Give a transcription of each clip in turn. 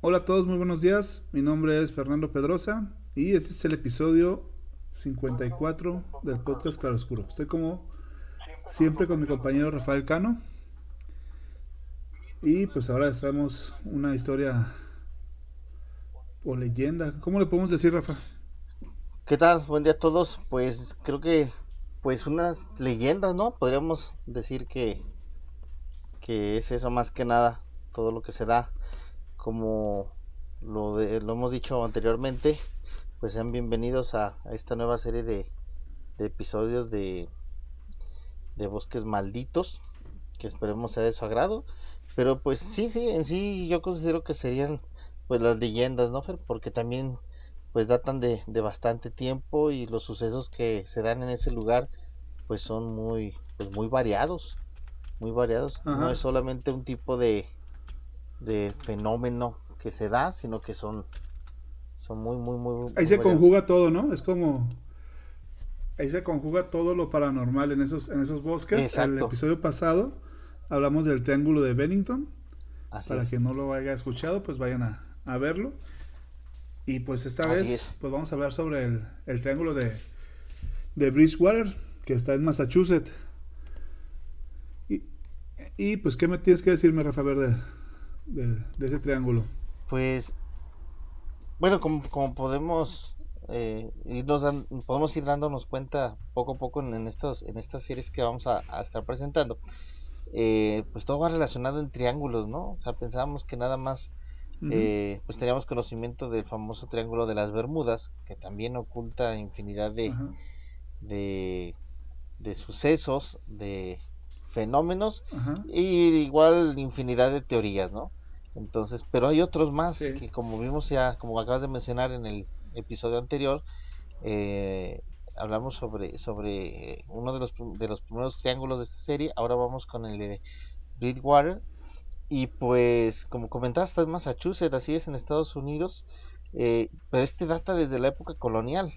Hola a todos, muy buenos días. Mi nombre es Fernando Pedrosa y este es el episodio 54 del podcast Claroscuro. Estoy como siempre con mi compañero Rafael Cano. Y pues ahora les traemos una historia o leyenda. ¿Cómo le podemos decir, Rafa? ¿Qué tal? Buen día a todos. Pues creo que pues unas leyendas, ¿no? Podríamos decir que que es eso más que nada todo lo que se da como lo, lo hemos dicho anteriormente pues sean bienvenidos a, esta nueva serie de, episodios de, de bosques malditos que esperemos sea de su agrado. Pero pues sí sí en sí yo considero que serían pues las leyendas no porque también pues datan de, de bastante tiempo y los sucesos que se dan en ese lugar pues son muy pues muy variados muy variados. No es solamente un tipo de de fenómeno que se da sino que son son muy muy muy ahí se conjuga todo no es como ahí se conjuga todo lo paranormal en esos en esos bosques. En el episodio pasado hablamos del triángulo de Bennington. Para quien no lo haya escuchado pues vayan a, a verlo. Y pues esta vez pues vamos a hablar sobre el, el triángulo de de Bridgewater que está en Massachusetts. Y, pues, ¿qué me tienes que decirme, Rafa Verde, de, ese triángulo? Pues, bueno, como, podemos eh, irnos podemos ir dándonos cuenta poco a poco en, estos, en estas series que vamos a, estar presentando, eh, pues todo va relacionado en triángulos, ¿no? O sea, pensábamos que nada más, eh, pues teníamos conocimiento del famoso triángulo de las Bermudas, que también oculta infinidad de, de de sucesos, de fenómenos y igual infinidad de teorías, ¿no? Entonces, pero hay otros más que como vimos ya, como acabas de mencionar en el episodio anterior, eh, hablamos sobre, sobre uno de los, de los primeros triángulos de esta serie, ahora vamos con el de Bridgewater. Y pues como comentaste en Massachusetts, así es en Estados Unidos, eh, pero este data desde la época colonial.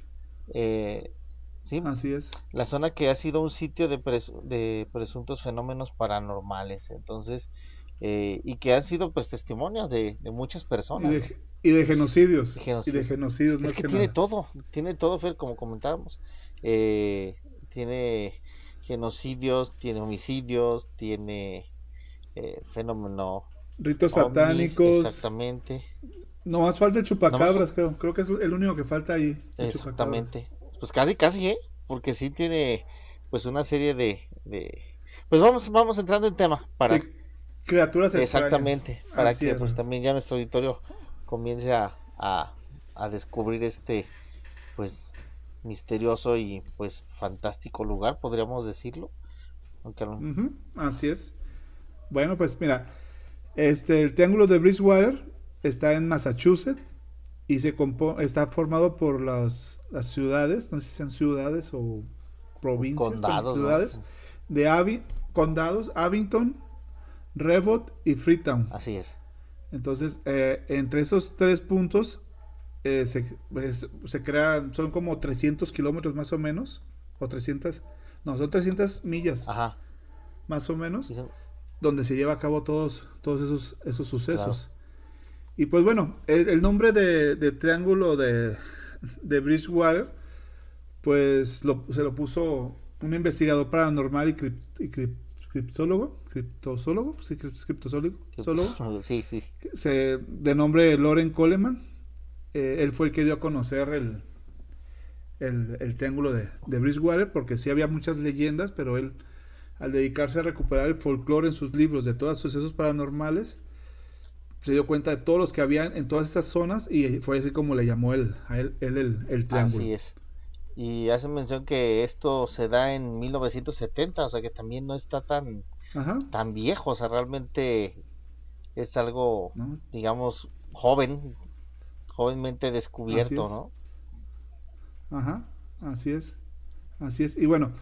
Eh, Sí, así es. La zona que ha sido un sitio de, de presuntos fenómenos paranormales, entonces, eh, y que han sido pues testimonios de, muchas personas. Y de, genocidios. Y de genocidios. es que, tiene todo, tiene todo, Fer, como comentábamos. Eh, tiene genocidios, tiene homicidios, tiene eh, fenómeno. Ritos satánicos. Exactamente. No más falta el chupacabras, creo. Creo que es el único que falta ahí. Exactamente. Pues casi, casi, ¿eh? Porque sí tiene pues una serie de... de... Pues vamos, vamos entrando en tema para... criaturas Exactamente, para que pues también ya nuestro auditorio comience a, a, descubrir este pues misterioso y pues fantástico lugar, podríamos decirlo. Aunque Así es. Bueno, pues mira, este el triángulo de Bridgewater está en Massachusetts y se está formado por las las ciudades, no sé si sean ciudades o provincias, condados, ciudades, de Avi, condados, Abington, Revot y Freetown. Así es. Entonces, eh, entre esos tres puntos eh, se, pues, se crean, son como 300 kilómetros más o menos, o 300, no, son 300 millas, Ajá. más o menos, donde se lleva a cabo todos, todos esos, esos sucesos. Y pues bueno, el, nombre de Triángulo de, de Bridgewater, pues se lo puso un investigador paranormal y, criptólogo, criptosólogo, sí, criptosólogo, sí, sí. Se, de nombre Loren Coleman. Eh, él fue el que dio a conocer el, el, triángulo de, de, Bridgewater, porque sí había muchas leyendas, pero él, al dedicarse a recuperar el folclore en sus libros de todos sus sucesos paranormales, se dio cuenta de todos los que habían en todas estas zonas y fue así como le llamó él, a él, el, el, triángulo. Así es. Y hace mención que esto se da en 1970, o sea que también no está tan, tan viejo, o sea, realmente es algo, digamos, joven, jovenmente descubierto, ¿no? Ajá, así es, así es. Y bueno,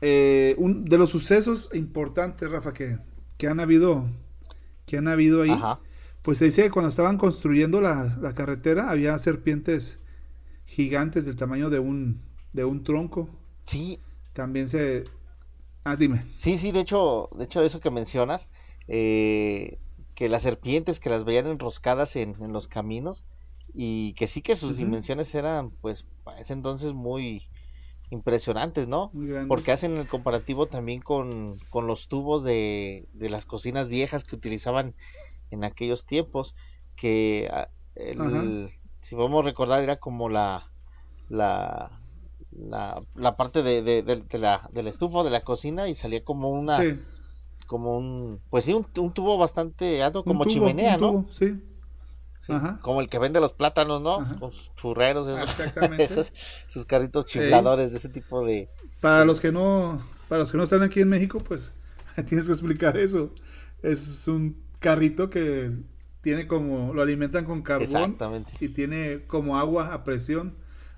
eh, un, de los sucesos importantes, Rafa, que, que han habido que han habido ahí, pues se dice que cuando estaban construyendo la, carretera había serpientes gigantes del tamaño de un, de un tronco. Sí. También se... Ah, dime. Sí, sí, de hecho, de hecho eso que mencionas, eh, que las serpientes que las veían enroscadas en, en los caminos y que sí que sus dimensiones eran pues para ese entonces muy impresionantes, ¿no? Porque hacen el comparativo también con, con los tubos de, de, las cocinas viejas que utilizaban en aquellos tiempos, que ah, el, si podemos recordar era como la la, la, la parte de, de, de, la, del estufo de la cocina y salía como una como un pues sí un, tubo bastante alto como chimenea, ¿no? sí. como el que vende los plátanos, ¿no? Con sus churreros, esos, sus carritos chifladores de ese tipo de para los que no para los que no están aquí en México, pues tienes que explicar eso. Es un carrito que tiene como lo alimentan con carbón y tiene como agua a presión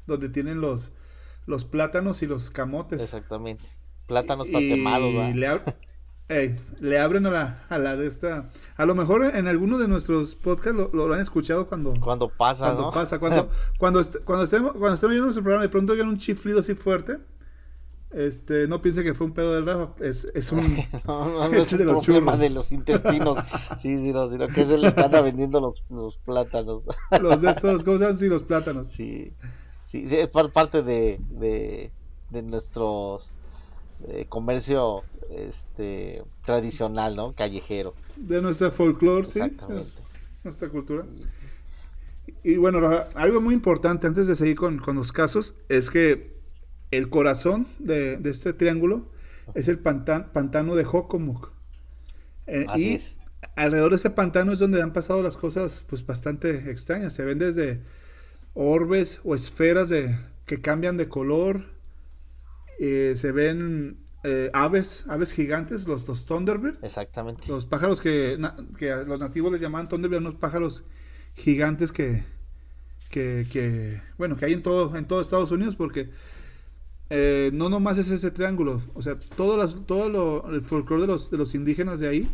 donde tienen los los plátanos y los camotes. Exactamente. Plátanos tatemados, le, le abren a la, a la de esta. A lo mejor en alguno de nuestros podcasts lo, han escuchado cuando. Cuando pasa, cuando pasa, cuando, cuando, cuando, estemos, cuando estemos viendo nuestro programa, de pronto oigan un chiflido así fuerte. Este, no piense que fue un pedo del Rafa, es, es un, no, no, es, un problema de los intestinos, sí, sí, no, sino que es el que anda vendiendo los, los plátanos. Los de estos, ¿cómo se llaman? Sí, los plátanos. Sí, sí, es parte de, de, de nuestros eh, comercio este tradicional, ¿no? Callejero. De nuestra folclore, sí. Nuestra cultura. Y bueno, algo muy importante antes de seguir con, con los casos es que el corazón de, este triángulo es el pantano de Hokomuk. Eh, Así y es. alrededor de ese pantano es donde han pasado las cosas pues bastante extrañas. Se ven desde orbes o esferas de, que cambian de color. Eh, se ven eh, aves, aves gigantes, los, los Thunderbird. Exactamente. Los pájaros que, los nativos les llamaban Thunderbird, unos pájaros gigantes que, que, bueno, que hay en todo, en todo Estados Unidos porque eh, no nomás es ese triángulo, o sea, todo, las, todo lo, el folclore de los, de los indígenas de ahí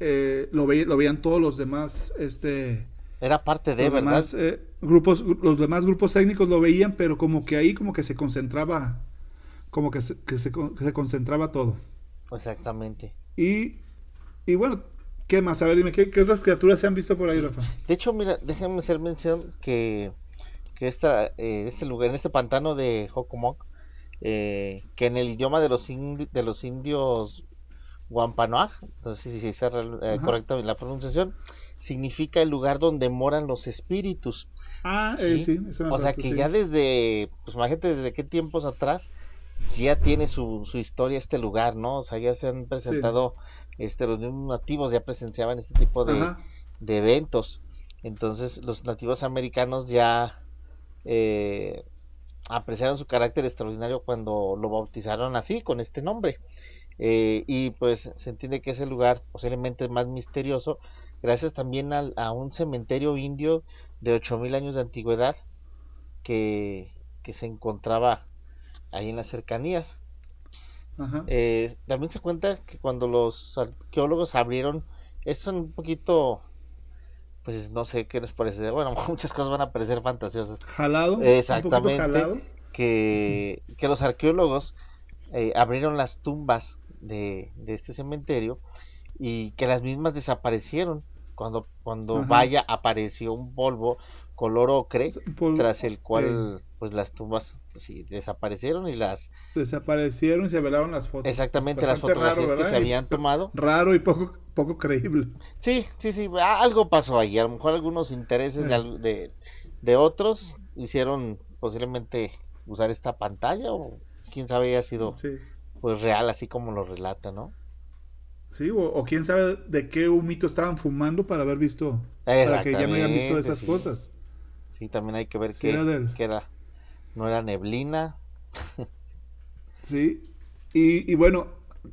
eh, lo, lo veían todos los demás, este... Era parte de, ¿verdad? grupos, los demás grupos técnicos lo veían, pero como que ahí como que se concentraba como que se, que se, concentraba todo. Exactamente. Y, y bueno, ¿qué más? A ver, dime, ¿qué, otras criaturas se han visto por ahí, Rafa? De hecho, mira, déjenme hacer mención que, que esta, eh, este lugar, en este pantano de Hockomock, eh, que en el idioma de los, de los indios Wampanoag, entonces si es eh, correcta la pronunciación, significa el lugar donde moran los espíritus. Ah, sí, sí eso O sea que ya desde, pues imagínate desde qué tiempos atrás ya tiene su, su historia este lugar, ¿no? O sea, ya se han presentado, este, los nativos ya presenciaban este tipo de, de eventos. Entonces, los nativos americanos ya eh, apreciaron su carácter extraordinario cuando lo bautizaron así, con este nombre. Eh, y pues se entiende que es el lugar posiblemente más misterioso, gracias también a un cementerio indio de 8000 años de antigüedad que, que se encontraba ahí en las cercanías. Eh, también se cuenta que cuando los arqueólogos abrieron, esto es un poquito, pues no sé qué les parece, bueno, muchas cosas van a parecer fantasiosas. Jalado. Exactamente. Que, que los arqueólogos eh, abrieron las tumbas de, de, este cementerio y que las mismas desaparecieron. Cuando, cuando vaya apareció un polvo color ocre, tras el cual pues las tumbas pues, sí, desaparecieron y las desaparecieron y se velaron las fotos. Exactamente, las fotografías que se habían tomado. Raro y poco poco creíble. Sí, sí, sí, algo pasó ahí, a lo mejor algunos intereses de, de, otros hicieron posiblemente usar esta pantalla o quién sabe ha sido pues real así como lo relata, ¿no? Sí, o, quién sabe de qué humito estaban fumando para haber visto, para que ya no hayan visto esas cosas. Sí, también hay que ver qué era no era neblina. sí, y, bueno,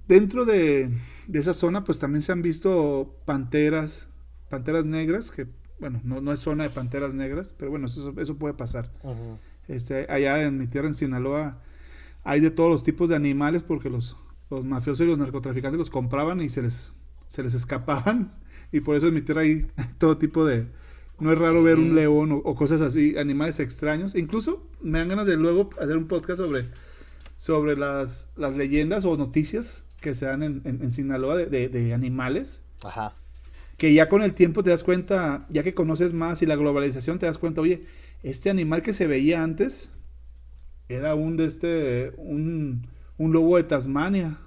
dentro de, esa zona pues también se han visto panteras, panteras negras, que bueno, no, no es zona de panteras negras, pero bueno, eso, eso puede pasar. este, allá en mi tierra, en Sinaloa, hay de todos los tipos de animales porque los, los mafiosos y los narcotraficantes los compraban y se les, se les escapaban. Y por eso en mi tierra hay todo tipo de, no es raro ver un león o, cosas así, animales extraños. Incluso me dan ganas de luego hacer un podcast sobre, sobre las, las leyendas o noticias que se dan en, en, Sinaloa de, de, animales. Ajá. que ya con el tiempo te das cuenta, ya que conoces más y la globalización te das cuenta, oye, este animal que se veía antes era un de este, un, un lobo de Tasmania,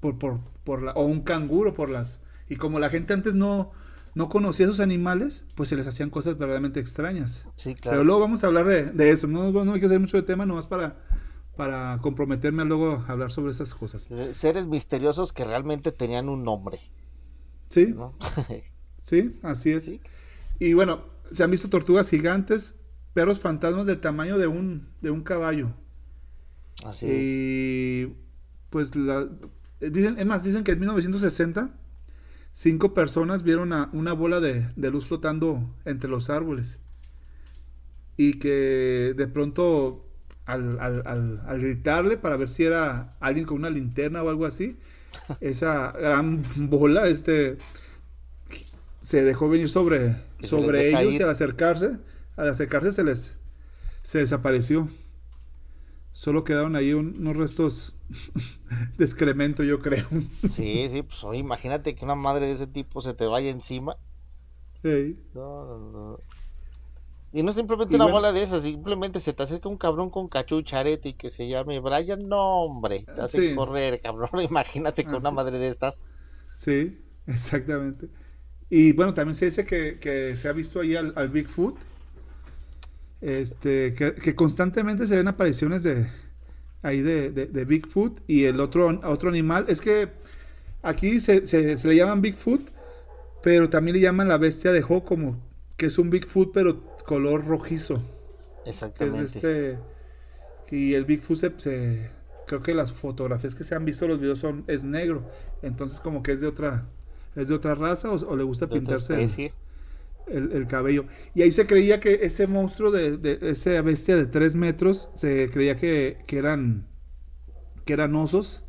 por, por, por la, o un canguro por las, y como la gente antes no, no conocía esos animales, pues se les hacían cosas verdaderamente extrañas. Sí, claro. Pero luego vamos a hablar de, de eso, no, no hay que hacer mucho de tema, nomás para, para comprometerme a luego hablar sobre esas cosas. Eh, Seres misteriosos que realmente tenían un nombre, Sí, ¿no? sí, así es. Sí. Y bueno, se han visto tortugas gigantes, perros fantasmas del tamaño de un, de un caballo. Así es. Y pues la, dicen, es más, dicen que en 1960 cinco personas vieron a una bola de, de luz flotando entre los árboles. Y que de pronto al, al- al- al gritarle para ver si era alguien con una linterna o algo así, esa gran bola este se dejó venir sobre, sobre ellos ir. y al acercarse, al acercarse se les se desapareció. Solo quedaron ahí un- unos restos de excremento, yo creo. Sí, sí, pues oye, imagínate que una madre de ese tipo se te vaya encima. Sí. No, no, no. Y no simplemente Y una bueno. bola de esas, simplemente se te acerca un cabrón con cachucha, arete y que se llame Brian, no hombre, te hace Sí. correr, cabrón. Imagínate con una Así. madre de estas. Sí, exactamente. Y bueno, también se dice que, que se ha visto ahí al, al Bigfoot, este, que, que constantemente se ven apariciones de ahí de, de- de Bigfoot y el otro, otro animal. Es que aquí se, se- se le llaman Bigfoot, pero también le llaman la bestia de como que es un Bigfoot pero color rojizo. es Exactamente. este y el Bigfoot se, se- creo que las fotografías que se han visto los videos son es negro. Entonces como que es de otra es de otra raza o, o le gusta De pintarse el, cabello. Y ahí se creía que ese monstruo de, de esa bestia de 3 metros se creía que, que eran que eran osos.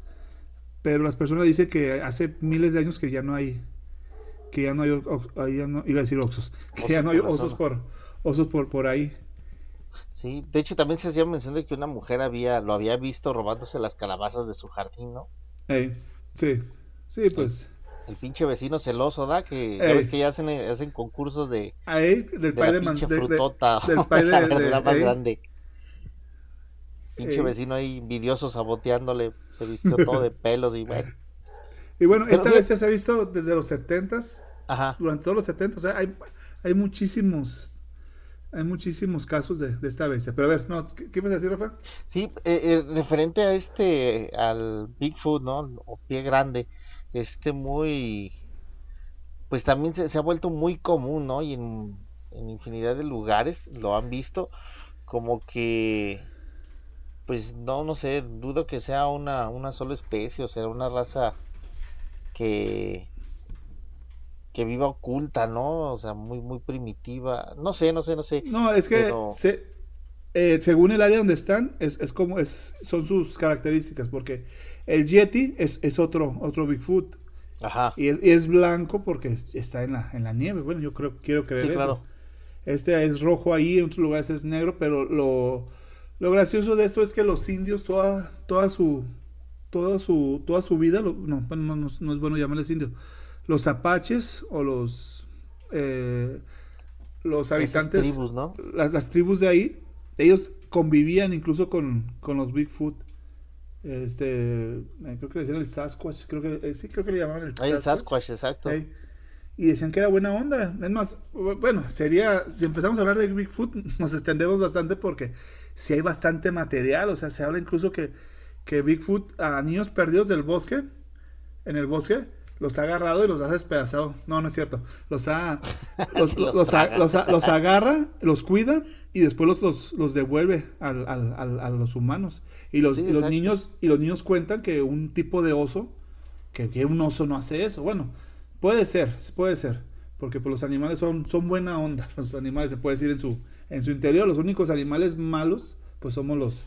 Pero las personas dicen que hace miles de años que ya no hay que ya no hay ya no- iba a decir osos que Osos ya no hay osos por osos por por ahí Sí, de hecho también se hacía mención de que una mujer había, lo había visto robándose las calabazas de su jardín, ¿no? Ey, sí, sí, pues. El pinche vecino celoso, ¿da? Que ya Ey. ves que ya hacen, eh, hacen concursos de, Ahí, del de pay la de, man- pinche de- de- frutota del o pay de la verdura más ey. grande. Pinche Ey. vecino ahí envidioso saboteándole, se vistió todo de pelos y bueno. Y bueno, Pero esta fíjate- bestia se ha visto desde los 70s, Ajá. durante todos los 70s. O sea, hay, hay muchísimos, hay muchísimos casos de, esta bestia. Pero a ver, no, ¿qué, qué ibas Rafa? Sí, eh, eh, referente a este, al Bigfoot, ¿no? O pie grande, este muy, pues también se, ha vuelto muy común, ¿no? Y en, en infinidad de lugares lo han visto, como que, pues no, no sé, dudo que sea una, una sola especie, o sea, una raza que, que viva oculta, ¿no? O sea, muy, muy primitiva, no sé, no sé, no sé. No, es que Pero- se- eh, según el área donde están, es, es como es, son sus características, porque el Yeti es, es otro, otro Bigfoot. Ajá, Y es, y es blanco porque está en la, en la nieve. Bueno, yo creo, quiero creer sí, eso. claro. Este es rojo ahí, en otros lugares es negro, pero lo, lo gracioso de esto es que los indios toda, toda su toda su toda su vida, lo- no, bueno, no, no, no es bueno llamarles indios, los apaches o los eh, los habitantes, tribus, ¿no? las, las tribus de ahí, ellos convivían incluso con, con los Bigfoot. Este, eh, creo que le decían el Sasquatch, creo que eh, sí, creo que le llamaban el Ahí el Sasquatch, exacto. Y decían que era buena onda. Es más, bu- bueno, sería, si empezamos a hablar de Bigfoot, nos extendemos bastante porque si hay bastante material. O sea, se habla incluso que, que Bigfoot a niños perdidos del bosque, en el bosque, los ha agarrado y los ha despedazado. No, no es cierto. Los ha, los, los los a- los a- agarra, los cuida y después los, los, los devuelve al- al- al- a los humanos. Y los, Sí, y los niños, y los niños cuentan que un tipo de oso, que, que un oso no hace eso. Bueno, puede ser, puede ser. Porque pues, los animales son, son buena onda. Los animales se puede decir en su, en su interior. Los únicos animales malos, pues somos los,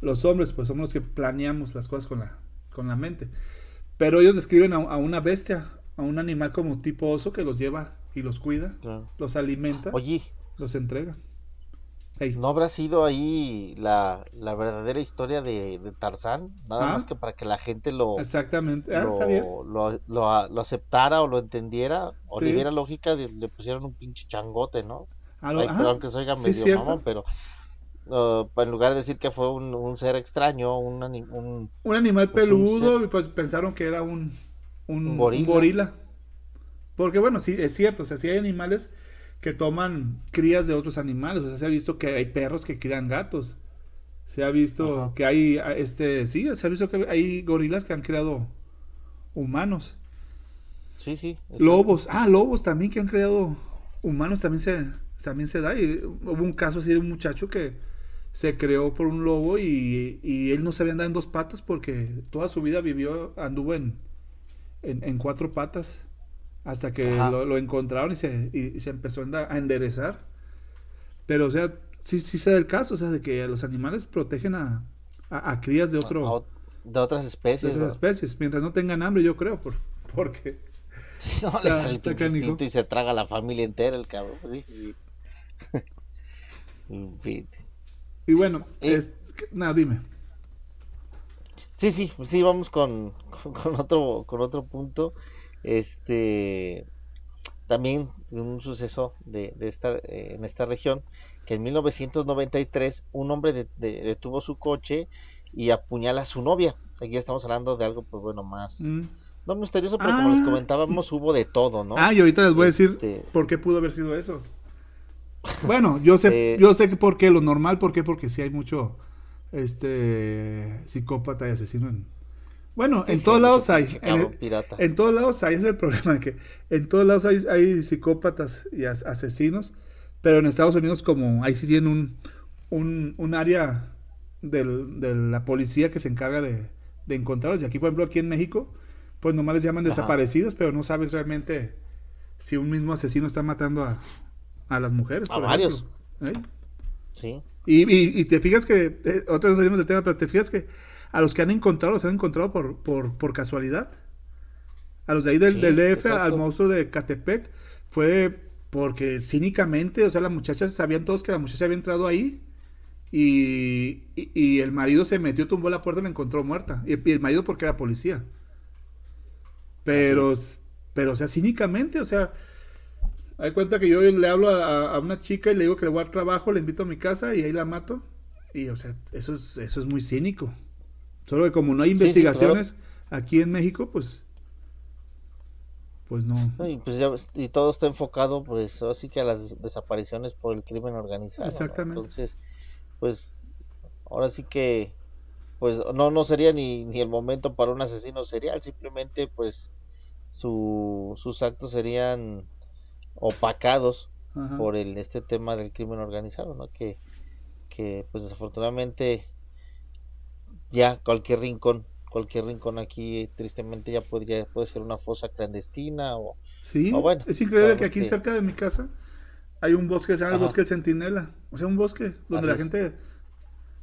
los hombres, pues somos los que planeamos las cosas con la, con la mente. Pero ellos describen a, a una bestia, a un animal como tipo oso que los lleva y los cuida, Claro. los alimenta, Oye, los entrega. ¿No habrá sido ahí la, la verdadera historia de, de Tarzán? Nada Ah. más que para que la gente lo, Exactamente. Ah, lo, lo, lo- lo aceptara o lo entendiera o Sí. le diera lógica, de- le pusieron un pinche changote, ¿no? Ay, ajá. perdón que se oiga medio mamón, pero uh, en lugar de decir que fue un, un ser extraño, un, un- Un animal Pues un peludo ser- pues pensaron que era un, un, gorila. gorila. Porque bueno, sí, es cierto, o sea, sí hay animales que toman crías de otros animales, o sea, se ha visto que hay perros que crían gatos. Se ha visto Ajá. que hay, ah, este, sí, se ha visto que hay gorilas que han creado humanos. Sí, sí. Lobos, ah, lobos también que han creado humanos también se, también se da. Y hubo un caso así de un muchacho que se creó por un lobo y, y él no sabía andar en dos patas porque toda su vida vivió, anduvo en, en, en cuatro patas hasta que lo, lo encontraron y se, y, se empezó a, enderezar. Pero, o sea, sí, sí se da el caso, o sea, de que los animales protegen a, a, a crías de otro, A de otras de especies, otras ¿no? especies, mientras no tengan hambre, yo creo, por, porque... Sí, no, le sale el instinto y se traga a la familia entera el cabrón. Sí, sí, sí. Y bueno, Eh, es, nada, dime. Sí, sí, sí, vamos con, con, con otro, con otro punto. Este, también un suceso de, de esta, eh, en esta región, que en 1993 un hombre de- de- detuvo su coche y apuñala a su novia. Aquí estamos hablando de algo, pues bueno, más, Mm. no misterioso, pero como les Ah. comentábamos, hubo de todo, ¿no? Ah, y ahorita les voy a decir Este- por qué pudo haber sido eso. Bueno, yo sé, Eh, yo sé que por qué, lo normal, ¿por qué? Porque sí hay mucho este psicópata y asesino en... Bueno, Sí, en sí, todos lados hay. En, el- en todos lados hay, ese es el problema, que en todos lados hay, hay psicópatas y as- asesinos, pero en Estados Unidos como ahí sí tienen un, un, un área del- de la policía que se encarga de, de encontrarlos. Y aquí, por ejemplo, aquí en México, pues nomás les llaman Ajá. desaparecidos, pero no sabes realmente si un mismo asesino está matando a, a las mujeres. A por varios. ¿Eh? Sí, Y, y- y te fijas que, eh, otra vez salimos del tema, pero te fijas que a los que han encontrado, los han encontrado por, por, por casualidad. A los de ahí del, Sí, del DF, al monstruo de Catepec, fue porque cínicamente, o sea, las muchachas sabían todos que la muchacha había entrado ahí y, y- y el marido se metió, tumbó la puerta y la encontró muerta. Y, y el marido porque era policía. Pero, pero, o sea, cínicamente, o sea, hay cuenta que yo le hablo a, a una chica y le digo que le voy a dar trabajo, le invito a mi casa y ahí la mato. Y, o sea, eso es, eso es muy cínico. Solo que como no hay Sí, sí, investigaciones aquí en México, pues, pues no. Y pues ya y todo está enfocado pues así que a las desapariciones por el crimen organizado, ¿no? Exactamente. Entonces, pues ahora sí que pues no no sería ni, ni el momento para un asesino serial, simplemente pues su, sus actos serían opacados Ajá. por el este tema del crimen organizado, ¿no? Que que pues desafortunadamente ya cualquier rincón cualquier rincón aquí tristemente ya podría puede ser una fosa clandestina o Sí, bueno, es increíble que aquí que- cerca de mi casa hay un bosque que se llama el. Bosque Centinela. O sea, un bosque donde Así la es. gente,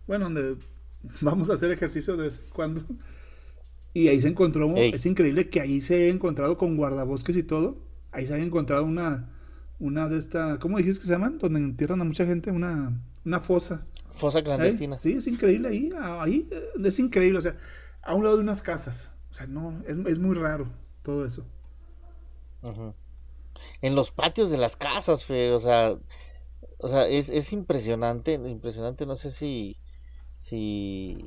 bueno, donde vamos a hacer ejercicio de vez en cuando. Y ahí se encontró, Ey. es increíble que ahí se ha encontrado con guardabosques y todo. Ahí se ha encontrado una, una de estas, ¿cómo dijiste que se llaman? Donde entierran a mucha gente, una, una fosa. fosa clandestina. Sí, es increíble ahí, ah, ahí es increíble, o sea, a un lado de unas casas. O sea, no, es, es muy raro todo eso. En los patios de las casas, Fer, o sea, o sea, es, es impresionante, impresionante, no sé si, si,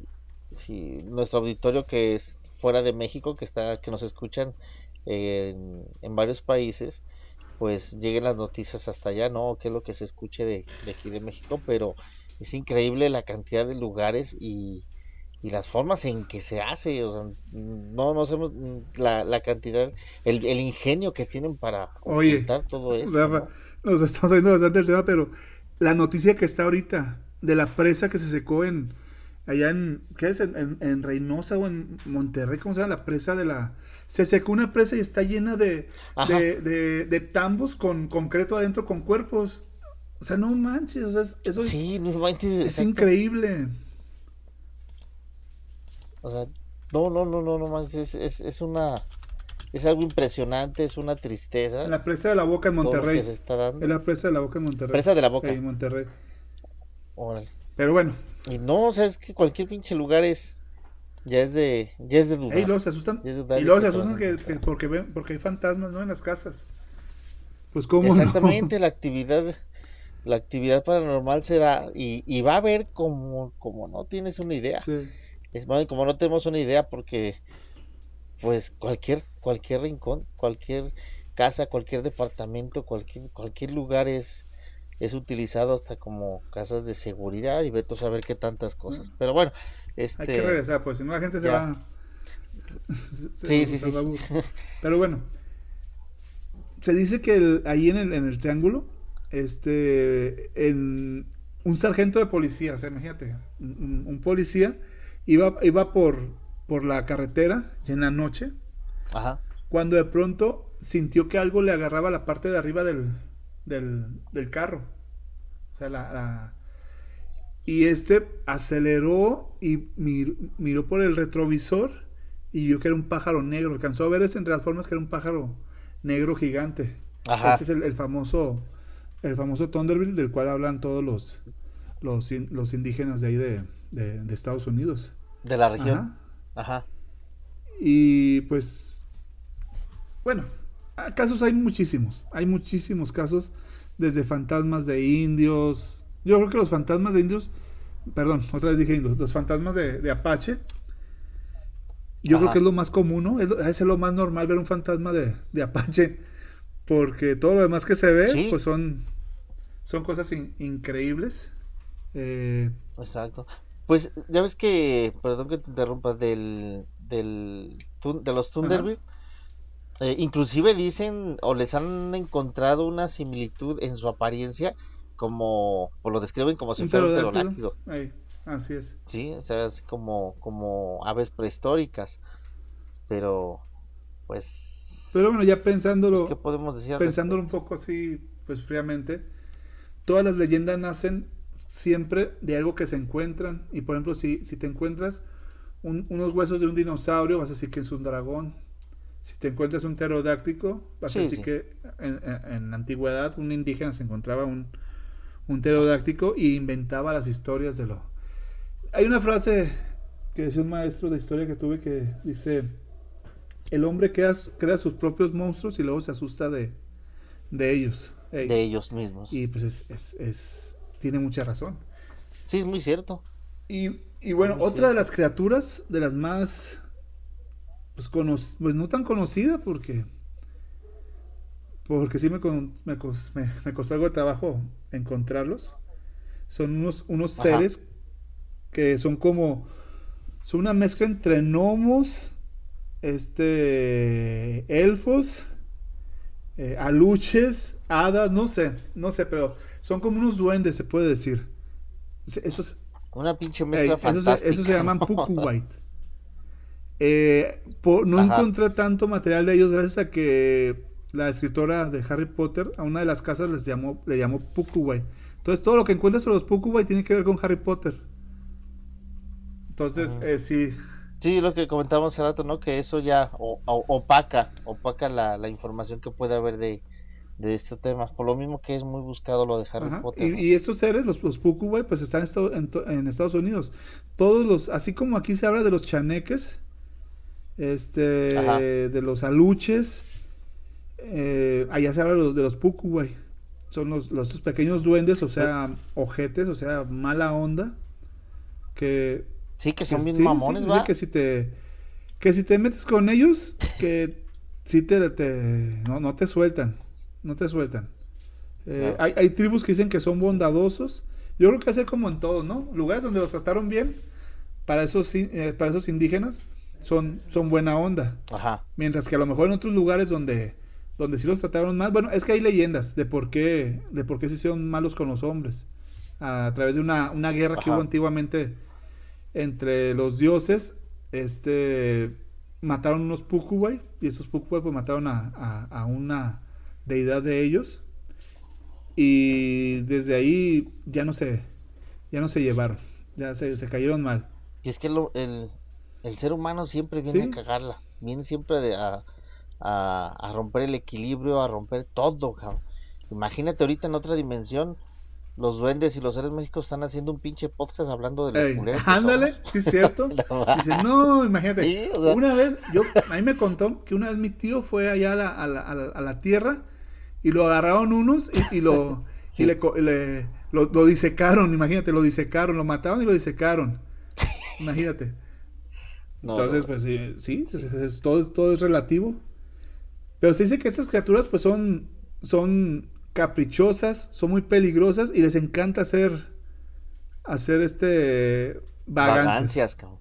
si nuestro auditorio que es fuera de México, que está, que nos escuchan en, en varios países, pues lleguen las noticias hasta allá, ¿no? ¿Qué es lo que se escuche de, de aquí de México? Pero es increíble la cantidad de lugares y, y las formas en que se hace, o sea, no, no sabemos la, la cantidad, el, el ingenio que tienen para ocultar todo esto, Rafa, ¿no? nos estamos saliendo bastante del tema, pero la noticia que está ahorita de la presa que se secó en allá en ¿qué es? En, en- en Reynosa o en Monterrey, ¿cómo se llama? La presa de la se secó una presa y está llena de de, de- de tambos con concreto adentro con cuerpos. O sea, no manches, o sea, es- eso es- Sí, no manches, es, exacto. increíble. O sea, no, no, no, no, no manches, es, es, es una, es algo impresionante, es una tristeza En la presa de la Boca en Monterrey. que se está dando. En la presa de la Boca en Monterrey. Presa de la Boca. En Monterrey. Órale. Pero bueno. Y no, o sea, es que cualquier pinche lugar es. Ya es de, ya es de dudar. Y luego se asustan. Y luego se asustan que, porque ven, porque hay fantasmas, ¿no? En las casas. Pues cómo no? Exactamente, la actividad, la actividad paranormal se da y, y va a haber como, como no tienes una idea. Sí. Es más, como no tenemos una idea porque pues cualquier, cualquier rincón, cualquier casa, cualquier departamento, cualquier, cualquier lugar es, es utilizado hasta como casas de seguridad y vete a saber qué tantas cosas. Pero bueno, Hay este que regresar, pues si no la gente se ya. va. se- Sí, se sí, sí. Pero bueno, se dice que el- ahí en el, en el triángulo, este, en un sargento de policía, o sea, imagínate, un, un- un policía iba, iba por, por la carretera y en la noche, ajá, cuando de pronto sintió que algo le agarraba la parte de arriba del, del, del carro. O sea, la, la- Y este aceleró y mir- miró por el retrovisor y vio que era un pájaro negro. Alcanzó a ver es entre las formas que era un pájaro negro gigante. ajá, Ese es el, el famoso el famoso Thunderbird del cual hablan todos los los, los indígenas de ahí de, de- de Estados Unidos. de la región, Ajá. ajá, Y pues, bueno, casos hay muchísimos, hay muchísimos casos, desde fantasmas de indios, yo creo que los fantasmas de indios, perdón, otra vez dije indios, los fantasmas de, de Apache, yo creo que es lo más común, ¿no? Es, lo- es lo más normal ver un fantasma de, de Apache, porque todo lo demás que se ve, Sí. pues son, son cosas in- increíbles. Eh, exacto. Pues ya ves que, perdón que te interrumpa, del, del, de los Thunderbird, eh, inclusive dicen o les han encontrado una similitud en su apariencia, como, o lo describen como si fuera un pterodáctilo, así es. sí, o sea, así como, como aves prehistóricas, pero, pues, Pero bueno, ya pensándolo, pues, ¿qué podemos decir? pensándolo un poco así, pues fríamente, todas las leyendas nacen siempre de algo que se encuentran. Y por ejemplo, si, si te encuentras un- unos huesos de un dinosaurio, vas a decir que es un dragón. Si te encuentras un pterodáctico, vas a decir sí. que en, en- en la antigüedad un indígena se encontraba un, un pterodáctico y inventaba las historias de lo... Hay una frase que decía un maestro de historia que tuve que dice, el hombre crea, crea sus propios monstruos y luego se asusta de, de ellos. De ellos mismos. Y pues es, es- es- tiene mucha razón. Sí, es muy cierto. Y, y bueno, otra de las criaturas, de las más, pues, cono- pues no tan conocida porque, porque sí me, con- me, cos- me- me costó algo de trabajo encontrarlos, son unos, unos Ajá. seres que son como, son una mezcla entre gnomos, este, elfos, eh, aluches, hadas, no sé, no sé, pero son como unos duendes, se puede decir. Esos, Una pinche mezcla se- fantástica. esos se llaman ¿no? Pukuwait. Eh, no Ajá. encontré tanto material de ellos gracias a que la escritora de Harry Potter a una de las casas les llamó, le llamó Pukuwait. Entonces todo lo que encuentras sobre los Pukuwait tiene que ver con Harry Potter. Entonces, Ujú. eh, sí, Sí, lo que comentábamos hace rato, ¿no? Que eso ya o- o- opaca, opaca la, la información que puede haber de, de este tema. Por lo mismo que es muy buscado lo de Harry Ajá, Potter. Y, ¿no? y estos seres, los, los Pukuwai, pues están en, en Estados Unidos. Todos los, así como aquí se habla de los chaneques, este, Ajá. de los aluches, eh, allá se habla de los, de los Pukuwai. Son los, los pequeños duendes, o sea, ojetes, o sea, mala onda, que Sí, que que son bien sí, mamones, sí, que si te que si te metes con ellos que si te, te- no, no te sueltan no te sueltan Eh, Claro. hay, hay tribus que dicen que son bondadosos yo creo que hacer como en todo no lugares donde los trataron bien para esos eh, para esos indígenas son son buena onda Ajá. mientras que a lo mejor en otros lugares donde donde sí los trataron mal bueno es que hay leyendas de por qué de por qué se hicieron malos con los hombres a través de una, una guerra que hubo antiguamente entre los dioses este mataron unos Pukuwai y esos Pukuwai pues mataron a, a- a una deidad de ellos y desde ahí ya no se ya no se llevaron ya se, se cayeron mal Y es que lo- el, el ser humano siempre viene Sí. a cagarla. Viene siempre de a, a, a romper el equilibrio, a romper todo, cabrón. Imagínate ahorita en otra dimensión. los duendes y los seres mágicos están haciendo un pinche podcast hablando de los. Ándale, sí es cierto. Dice, no, imagínate. Una vez, yo, a mí me contó que una vez mi tío fue allá a la, a la, a la, tierra y lo agarraron unos y, lo, y le, lo, disecaron, imagínate, lo disecaron, lo mataron y lo disecaron. Imagínate. Entonces, pues sí, sí, todo, todo es relativo. Pero se dice que estas criaturas pues son, son caprichosas, son muy peligrosas y les encanta hacer, hacer este vagancias. cabrón.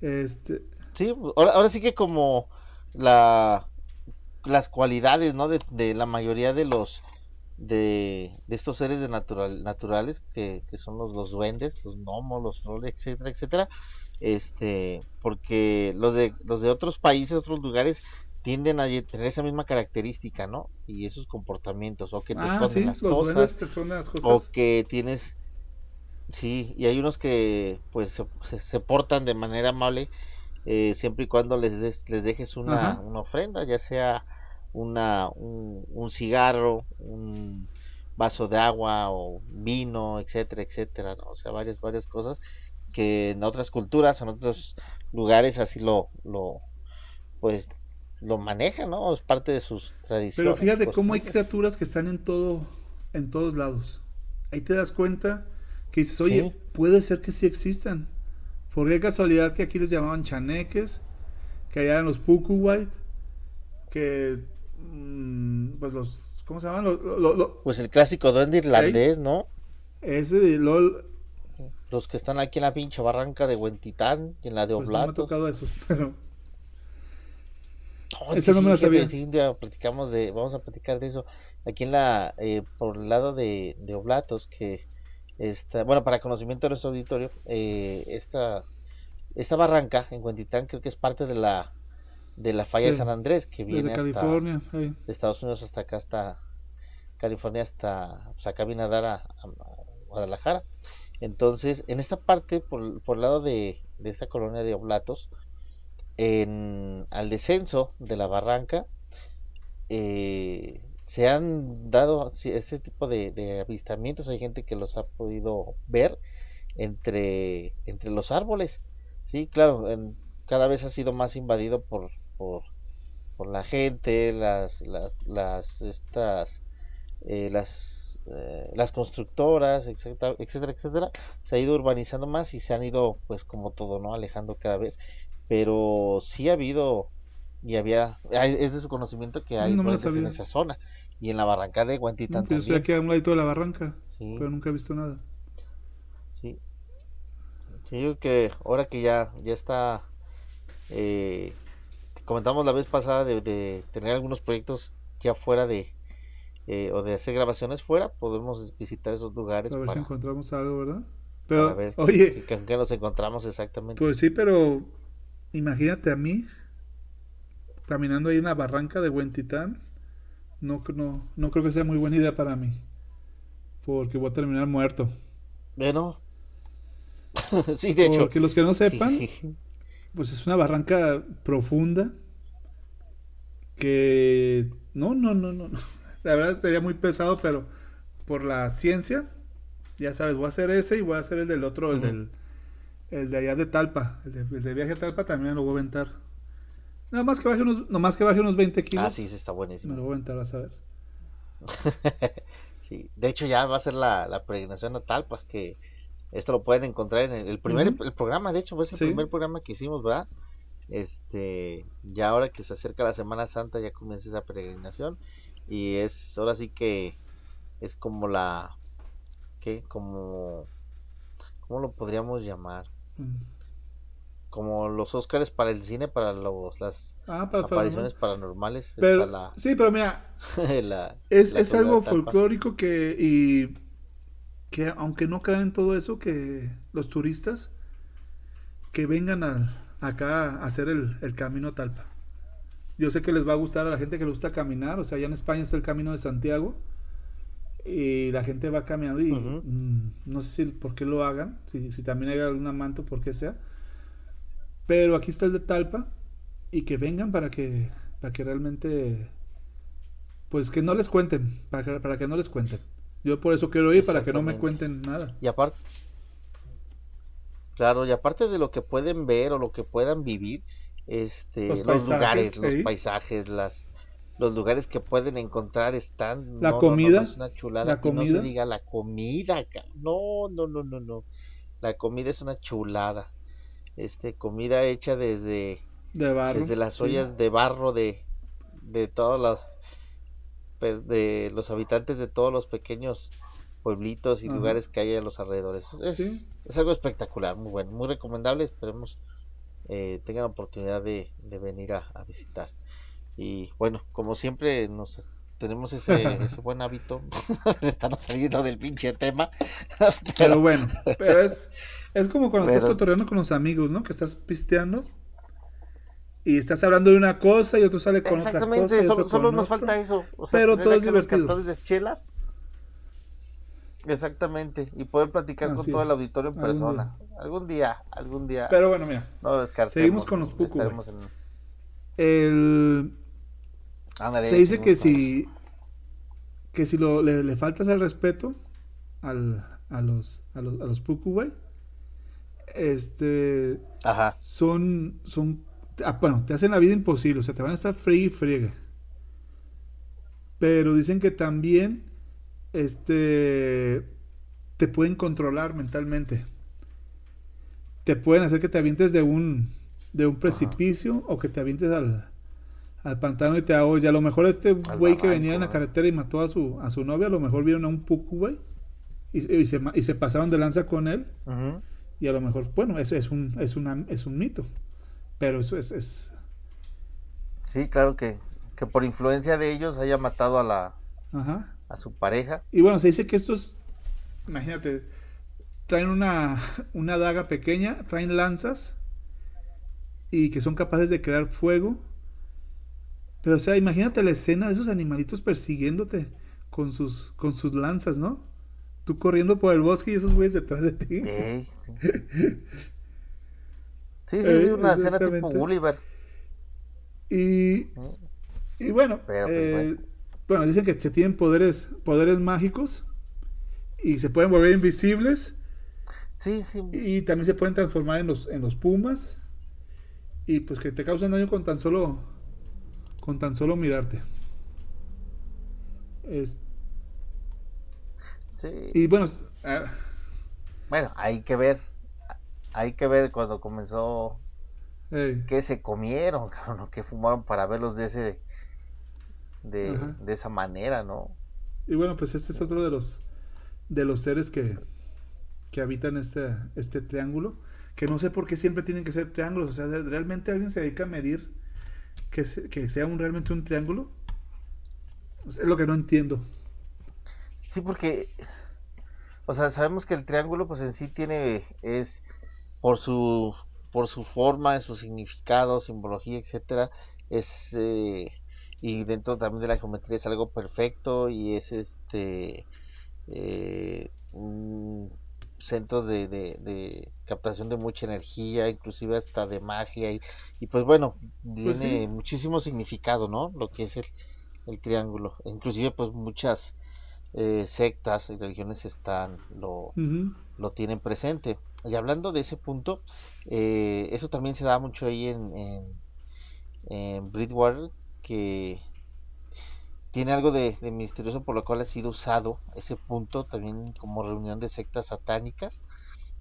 Este... Sí, ahora, sí que como la las cualidades, ¿no? De, la mayoría de los de, estos seres de natural, naturales que, son los, los duendes, los gnomos, los trolls, etcétera, etcétera. Este, porque los de los de otros países, otros lugares tienden a tener esa misma característica, ¿no? Y esos comportamientos, o que te ah, esconden las, cosas, o que tienes, sí, y hay unos que pues se, portan de manera amable eh, siempre y cuando les, les dejes una, una, ofrenda, ya sea una, un, cigarro, un vaso de agua o vino, etcétera, etcétera, ¿no? o sea, varias, varias cosas que en otras culturas, en otros lugares así lo, lo pues lo manejan, ¿no? Es parte de sus tradiciones. Pero fíjate cómo hay criaturas que están en todo, en todos lados. Ahí te das cuenta que dices, oye, puede ser que sí existan. Por qué casualidad que aquí les llamaban chaneques, que allá eran los Puku que mm, pues los, ¿cómo se llaman? pues el clásico duende irlandés, ¿no? Ese de LOL. Los que están aquí en la pinche barranca de Huentitán y en la de Oblatos. Pues no me ha tocado esos, pero no platicamos de, vamos a platicar de eso. Aquí en la, eh, por el lado de, Oblatos, que está, bueno, para conocimiento de nuestro auditorio, eh, esta, esta barranca en Cuentitán creo que es parte de la, de la falla de San Andrés, que viene hasta de Estados Unidos hasta acá, hasta California, hasta, pues acá viene a dar a, Guadalajara. Entonces, en esta parte, por, por el lado de, de esta colonia de Oblatos, en, al descenso de la barranca eh, se han dado ese tipo de, avistamientos. Hay gente que los ha podido ver entre entre los árboles sí claro cada vez ha sido más invadido por por, la gente las las, estas eh, las eh, las constructoras etcétera etcétera etcétera. Se ha ido urbanizando más y se han ido pues como todo no alejando cada vez pero sí ha habido y había es de su conocimiento que hay en esa zona y en la barranca de Guantitán no, estoy aquí a un ladito de la barranca pero nunca he visto nada. Sí. Sí que ahora que ya ya está eh, comentamos la vez pasada de, tener algunos proyectos ya fuera de eh, o de hacer grabaciones fuera podemos visitar esos lugares a ver si encontramos algo verdad pero oye ¿qué, nos encontramos exactamente. pues sí pero imagínate a mí caminando ahí en la barranca de Buen Titán. No, no, no creo que sea muy buena idea para mí. Porque voy a terminar muerto. Bueno. sí, de hecho. Porque los que no sepan, pues es una barranca profunda. Que no, no, no, no. La verdad sería muy pesado, pero por la ciencia, ya sabes, voy a hacer ese y voy a hacer el del otro, el del el de allá de Talpa, el de, viaje a Talpa también lo voy a aventar. Nada más que baje unos, más que baje unos 20 kilos. Ah, sí, sí está buenísimo. Me lo voy a aventar, a saber. sí, de hecho ya va a ser la, la peregrinación a Talpa, que esto lo pueden encontrar en el, primer el programa, de hecho fue el primer programa que hicimos, ¿verdad? Este, ya ahora que se acerca la Semana Santa ya comienza esa peregrinación y es ahora sí que es como la ¿qué? como ¿cómo lo podríamos llamar? Como los Oscars para el cine, para los, las ah, apariciones paranormales. sí, pero mira, es, algo folclórico que, y que aunque no crean en todo eso, que los turistas que vengan a, acá a hacer el, camino a Talpa. Yo sé que les va a gustar a la gente que le gusta caminar, o sea, allá en España está el camino de Santiago y la gente va caminando y mm, no sé si por qué lo hagan, si, si también hay algún manto, por qué sea. Pero aquí está el de Talpa y que vengan para que, para que realmente, pues que no les cuenten, para que, para que no les cuenten. Yo por eso quiero ir, para que no me cuenten nada. Y aparte, claro, y aparte de lo que pueden ver o lo que puedan vivir, este, los, lugares, los paisajes, las, los lugares que pueden encontrar están. La comida. es una chulada. La comida. no se diga la comida, no, no, no, no, no. La comida es una chulada. Este, comida hecha desde, desde las ollas de barro de, de todas las de los habitantes de todos los pequeños pueblitos y lugares que hay a los alrededores. Es, es, algo espectacular, muy bueno, muy recomendable. Esperemos eh, tengan la oportunidad de, venir a, visitar. Y bueno, como siempre, nos tenemos ese, ese buen hábito de estarnos saliendo del pinche tema. pero, bueno, pero es, es como cuando estás cotorreando con los amigos, ¿no? Que estás pisteando y estás hablando de una cosa y otro sale con otra cosa. Exactamente, solo, solo nos falta eso. Pero todo es divertido. de chelas. Exactamente, y poder platicar con todo el auditorio en persona. Algún día, algún día. Pero bueno, mira. No descartemos. Seguimos con los Puku. En... El... Se dice que si que si lo, le, le, faltas el respeto al, a los a los, a los Puku, güey, este Ajá. son son Ah, bueno, te hacen la vida imposible, o sea, te van a estar frío y friega. Pero dicen que también este te pueden controlar mentalmente. Te pueden hacer que te avientes de un de un precipicio o que te avientes al, al pantano y te ahogues. Y a lo mejor este güey que venía en la carretera y mató a su a su novia, a lo mejor vieron a un puku, güey, y, se, y se pasaron de lanza con él. Y a lo mejor, bueno, eso es un es una es un mito. Pero eso es, es... Sí, claro que, que por influencia de ellos haya matado a la a su pareja. Y bueno, se dice que estos, imagínate, traen una, una daga pequeña, traen lanzas y que son capaces de crear fuego. Pero o sea, imagínate la escena de esos animalitos persiguiéndote con sus con sus lanzas, ¿no? Tú corriendo por el bosque y esos güeyes detrás de ti. Sí, sí. Sí, sí, sí, una escena tipo Gulliver. Y, y bueno, pues, eh, bueno. dicen que se tienen poderes, poderes mágicos y se pueden volver invisibles. Sí, sí. Y también se pueden transformar en los, en los pumas. Y pues que te causan daño con tan solo con tan solo mirarte. Es... Sí. Y bueno, bueno, hay que ver hay que ver cuando comenzó qué se comieron, cabrón, qué fumaron para verlos de ese de, de, esa manera, ¿no? Y bueno, pues este es otro de los de los seres que, que habitan este, este triángulo, que no sé por qué siempre tienen que ser triángulos, o sea, ¿realmente alguien se dedica a medir que, que sea un, realmente un triángulo? Es lo que no entiendo. Sí, porque, o sea, sabemos que el triángulo pues en sí tiene, es por su por su forma, su significado, simbología, etcétera, es eh, y dentro también de la geometría es algo perfecto y es este eh, centro de, de, captación de mucha energía, inclusive hasta de magia y, y pues bueno, pues tiene muchísimo significado, ¿no? Lo que es el, el triángulo, inclusive pues muchas eh, sectas y religiones están lo, lo tienen presente. Y hablando de ese punto, eh, eso también se da mucho ahí en, en, Bridgewater, que tiene algo de, misterioso por lo cual ha sido usado ese punto también como reunión de sectas satánicas,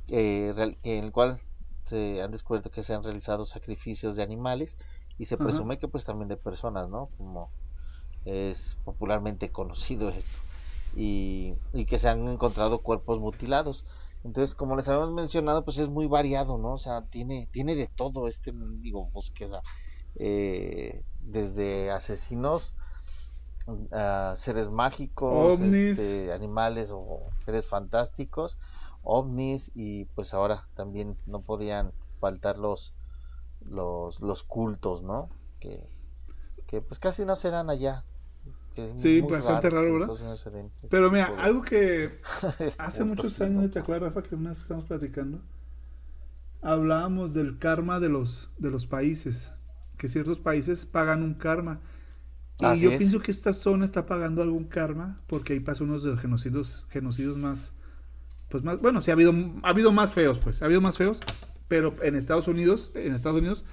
eh, en el cual se han descubierto que se han realizado sacrificios de animales y se presume que pues también de personas, ¿no? Como es popularmente conocido esto. Y, y que se han encontrado cuerpos mutilados. Entonces, como les habíamos mencionado, pues es muy variado, ¿no? O sea, tiene, tiene de todo este digo bosque, eh, desde asesinos seres mágicos, este, animales o seres fantásticos, ovnis y pues ahora también no podían faltar los los, los cultos, ¿no? Que, que pues casi no se dan allá sí, bastante raro, ¿verdad? Pero mira, algo que hace muchos años, ¿te acuerdas, Rafa, que una vez estamos platicando? Hablábamos del karma de los, de los países, que ciertos países pagan un karma. Y yo pienso que esta zona está pagando algún karma porque ahí pasó unos de los genocidios, genocidios más, pues más, bueno, sí ha habido, ha habido más feos, pues, ha habido más feos, pero en Estados Unidos, en Estados Unidos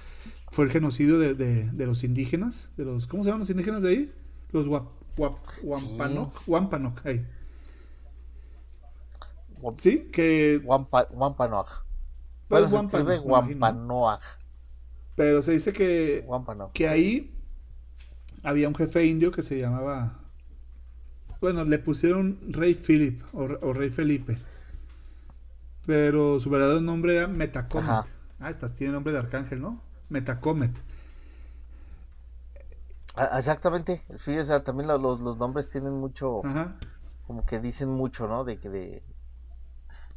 fue el genocidio de, de, los indígenas, de los, ¿cómo se llaman los indígenas de ahí? Los Wampanoag, Wampanoag, ahí. Sí, que... Bueno, se. Pero se dice que, que ahí había un jefe indio que se llamaba. Bueno, le pusieron Rey Philip o, Rey Felipe. Pero su verdadero nombre era Metacomet. Ah, estas tiene nombre de arcángel, ¿no? Metacomet. Exactamente. Sí, o sea, también los, los nombres tienen mucho. Como que dicen mucho, ¿no? De que de.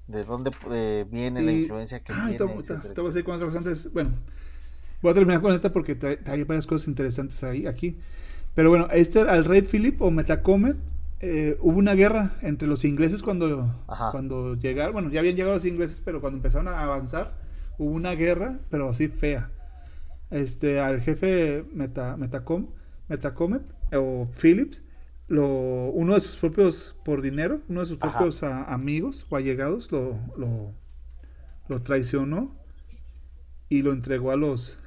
De dónde eh, viene la influencia que ah, Te, voy a decir cuántas antes. Bueno, Voy a terminar con esta porque hay varias cosas interesantes ahí, aquí. Pero bueno, este, al rey Philip o Metacomet, eh, hubo una guerra entre los ingleses cuando, cuando llegaron, bueno, ya habían llegado los ingleses, pero cuando empezaron a avanzar, hubo una guerra, pero así fea. Este, al jefe Meta, Metacom, Metacomet o Phillips, lo, uno de sus propios, por dinero, uno de sus propios amigos o allegados lo, lo, lo traicionó y lo entregó a los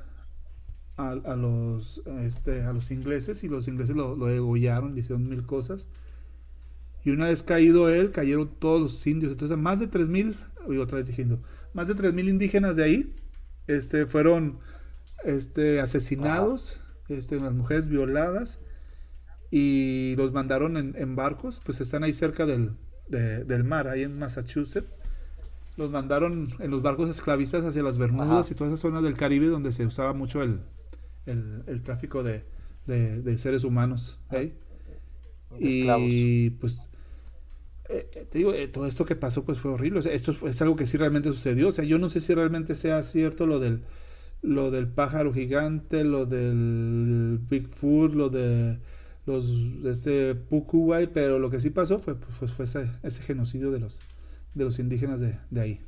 a, a, los, este, a los ingleses y los ingleses lo, lo degollaron, le hicieron mil cosas. Y una vez caído él, cayeron todos los indios. Entonces, más de 3.000, otra vez diciendo, más de 3.000 indígenas de ahí este, fueron este, asesinados, este, las mujeres violadas y los mandaron en, en barcos, pues están ahí cerca del, del mar, ahí en Massachusetts. Los mandaron en los barcos esclavistas hacia las Bermudas y toda esa zona del Caribe donde se usaba mucho el, el, tráfico de, de, seres humanos. ¿eh? Y pues eh, eh, te digo, todo esto que pasó pues fue horrible. esto es algo que sí realmente sucedió. O sea, yo no sé si realmente sea cierto lo del lo del pájaro gigante, lo del Bigfoot, lo de los de este Pukuwai, pero lo que sí pasó fue pues, fue ese, ese genocidio de los de los indígenas de, de ahí.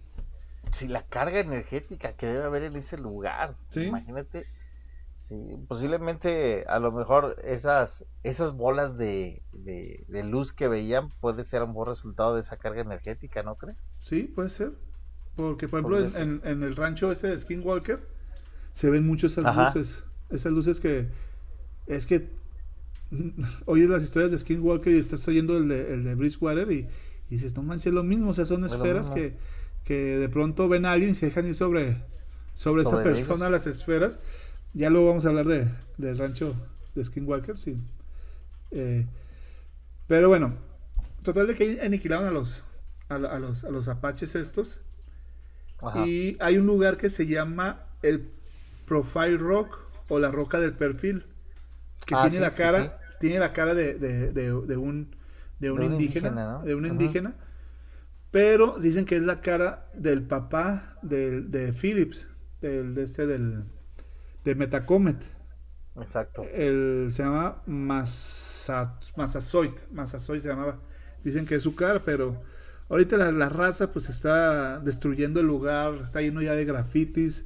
Sí, la carga energética que debe haber en ese lugar. Imagínate Sí, posiblemente a lo mejor esas, esas bolas de, de, luz que veían puede ser un buen resultado de esa carga energética, ¿no crees? Sí, puede ser. Porque, por ejemplo, en, en, el rancho ese de Skinwalker se ven mucho esas luces. Esas luces que es que oyes las historias de Skinwalker y estás oyendo el de, el de Bridgewater y, y dices, no manches, es lo mismo. O sea, son esferas que, que de pronto ven a alguien y se dejan ir sobre, sobre, esa persona, las esferas ya luego vamos a hablar de, del rancho de Skinwalker, sí. Eh, pero bueno, total de que aniquilaron a los, a, los, a los apaches estos. Y hay un lugar que se llama el Profile Rock o la roca del perfil, que ah, tiene la cara, tiene la cara de, de, de, un de un, indígena, de un indígena, pero dicen que es la cara del papá de, de Phillips, del, de este del de Metacomet. Exacto. El, se llama Massasoit, Massasoit se llamaba. Dicen que es su cara, pero ahorita la, raza pues está destruyendo el lugar, está lleno ya de grafitis,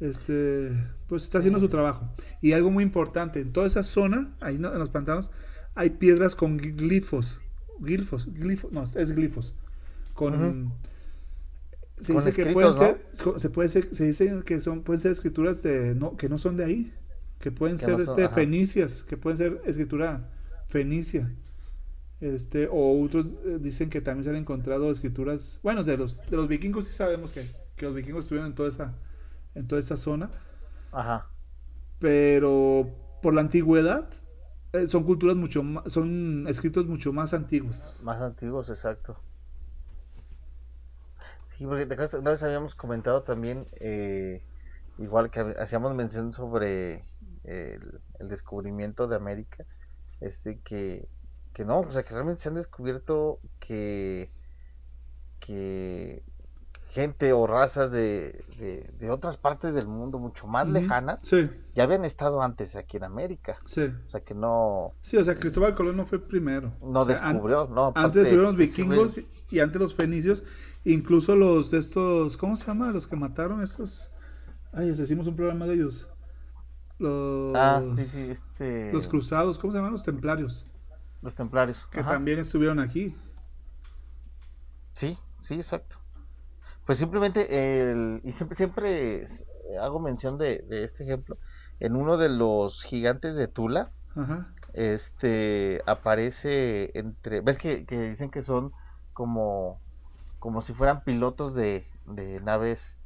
este, pues está haciendo su trabajo. Y algo muy importante, en toda esa zona, ahí en los pantanos, hay piedras con glifos, glifos, glifos, no, es glifos, con se dice que pueden ser, se puede ser, se dice que son, pueden ser escrituras de no, que no son de ahí, que pueden ser este, fenicias, que pueden ser escritura fenicia. Este, o otros eh, dicen que también se han encontrado escrituras, bueno, de los, de los vikingos sí sabemos que, que los vikingos estuvieron en toda esa, en toda esa zona. Ajá. Pero por la antigüedad, eh, son culturas mucho más, son escritos mucho más antiguos. Más antiguos, exacto. Sí, porque una vez habíamos comentado también, eh, igual que hacíamos mención sobre el, descubrimiento de América, este que, que no, o sea, que realmente se han descubierto que, que gente o razas de, de, otras partes del mundo mucho más lejanas ya habían estado antes aquí en América. Sí. O sea que no. Sí, o sea, Cristóbal Colón no fue primero. No descubrió, no. Antes estuvieron los vikingos y antes los fenicios Incluso los de estos, ¿cómo se llama? Los que mataron estos. Ay, hicimos un programa de ellos. los, Ah, sí, sí, este... los cruzados, ¿cómo se llaman? Los templarios, Los templarios. que Ajá. también estuvieron aquí. Sí, sí, exacto. Pues simplemente, el, y siempre, siempre hago mención de, de este ejemplo. En uno de los gigantes de Tula, Ajá. este, aparece entre, ves que, que dicen que son como, como si fueran pilotos de, de naves,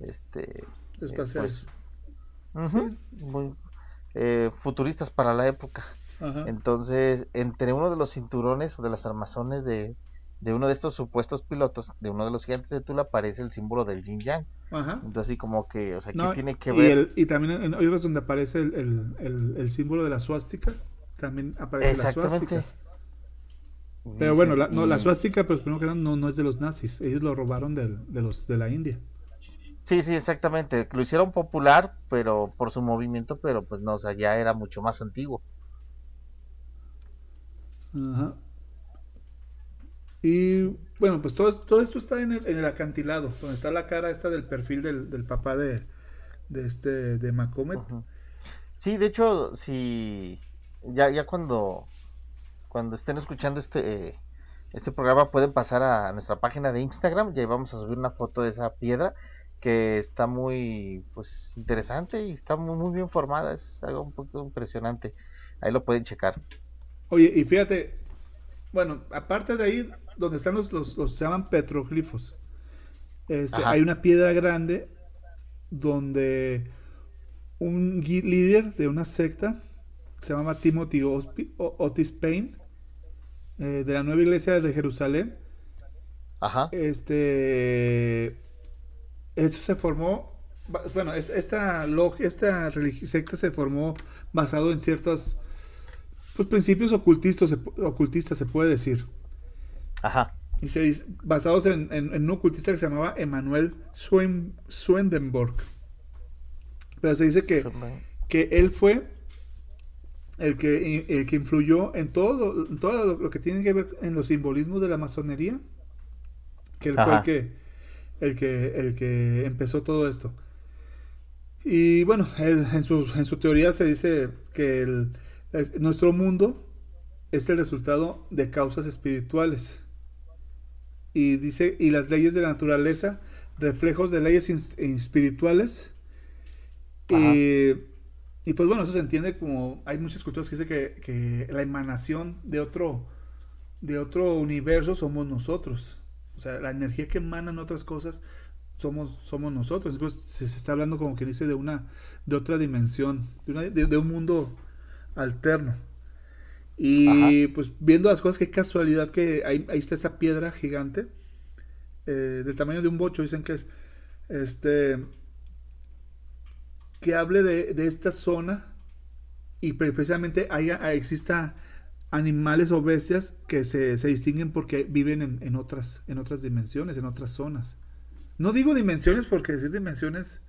este, eh, Espaciales. pues, muy eh, futuristas para la época. Ajá. Entonces, entre uno de los cinturones o de las armazones de, de uno de estos supuestos pilotos, de uno de los gigantes de Tula, aparece el símbolo del yin yang. Ajá. Entonces, así como que, o sea, ¿qué No, tiene que y, ver? el- y también en otros donde aparece el, el- el- el símbolo de la suástica. También aparece Exactamente. la suástica. Y Pero bueno, la, no, la suástica, pues primero que nada, no, no es de los nazis. Ellos lo robaron del- de, los, de la India. Sí, sí, exactamente. Lo hicieron popular, pero por su movimiento, pero pues no, o sea, ya era mucho más antiguo. Ajá. Y bueno, pues todo, todo esto está en el, en el acantilado, donde está la cara esta del perfil del, del papá de, de este de Macomet. Sí, de hecho, si ya, ya cuando, cuando estén escuchando este, eh, este programa pueden pasar a nuestra página de Instagram y ahí vamos a subir una foto de esa piedra que está muy pues interesante y está muy, muy bien formada, es algo un poco impresionante. Ahí lo pueden checar. Oye, y fíjate, bueno, aparte de ahí, donde están los, los, los- se llaman petroglifos, este, hay una piedra grande donde un líder de una secta, se llama Timothy Otis Payne, eh, de la nueva iglesia de Jerusalén, Ajá, este, eso se formó, bueno, es- esta esta secta se formó basado en ciertos pues, principios ocultistas, ocultistas se puede decir. ajá, Y se dice- basados en, en- en un ocultista que se llamaba Emanuel Swen- Swedenborg. Pero se dice que, que él fue el que, el que influyó en todo, en todo lo, lo que tiene que ver en los simbolismos de la masonería. Que él fue el que, el que, el que empezó todo esto. Y bueno, él- en, su, en su teoría se dice que el- es- nuestro mundo es el resultado de causas espirituales. Y dice, y las leyes de la naturaleza, reflejos de leyes espirituales. Ajá. Y, y pues bueno, eso se entiende como, hay muchas culturas que dicen que, que la emanación de otro, de otro universo somos nosotros. O sea, la energía que emanan otras cosas somos, somos nosotros. Entonces se, se está hablando como que dice de una, de otra dimensión, de, una- de- de un mundo alterno. Y pues viendo las cosas, qué casualidad que ahí, ahí está esa piedra gigante, eh, del tamaño de un bocho, dicen que es, este, que hable de, de esta zona y pre- precisamente haya, exista animales o bestias que se, se distinguen porque viven en, en otras, en otras dimensiones, en otras zonas. No digo dimensiones porque decir dimensiones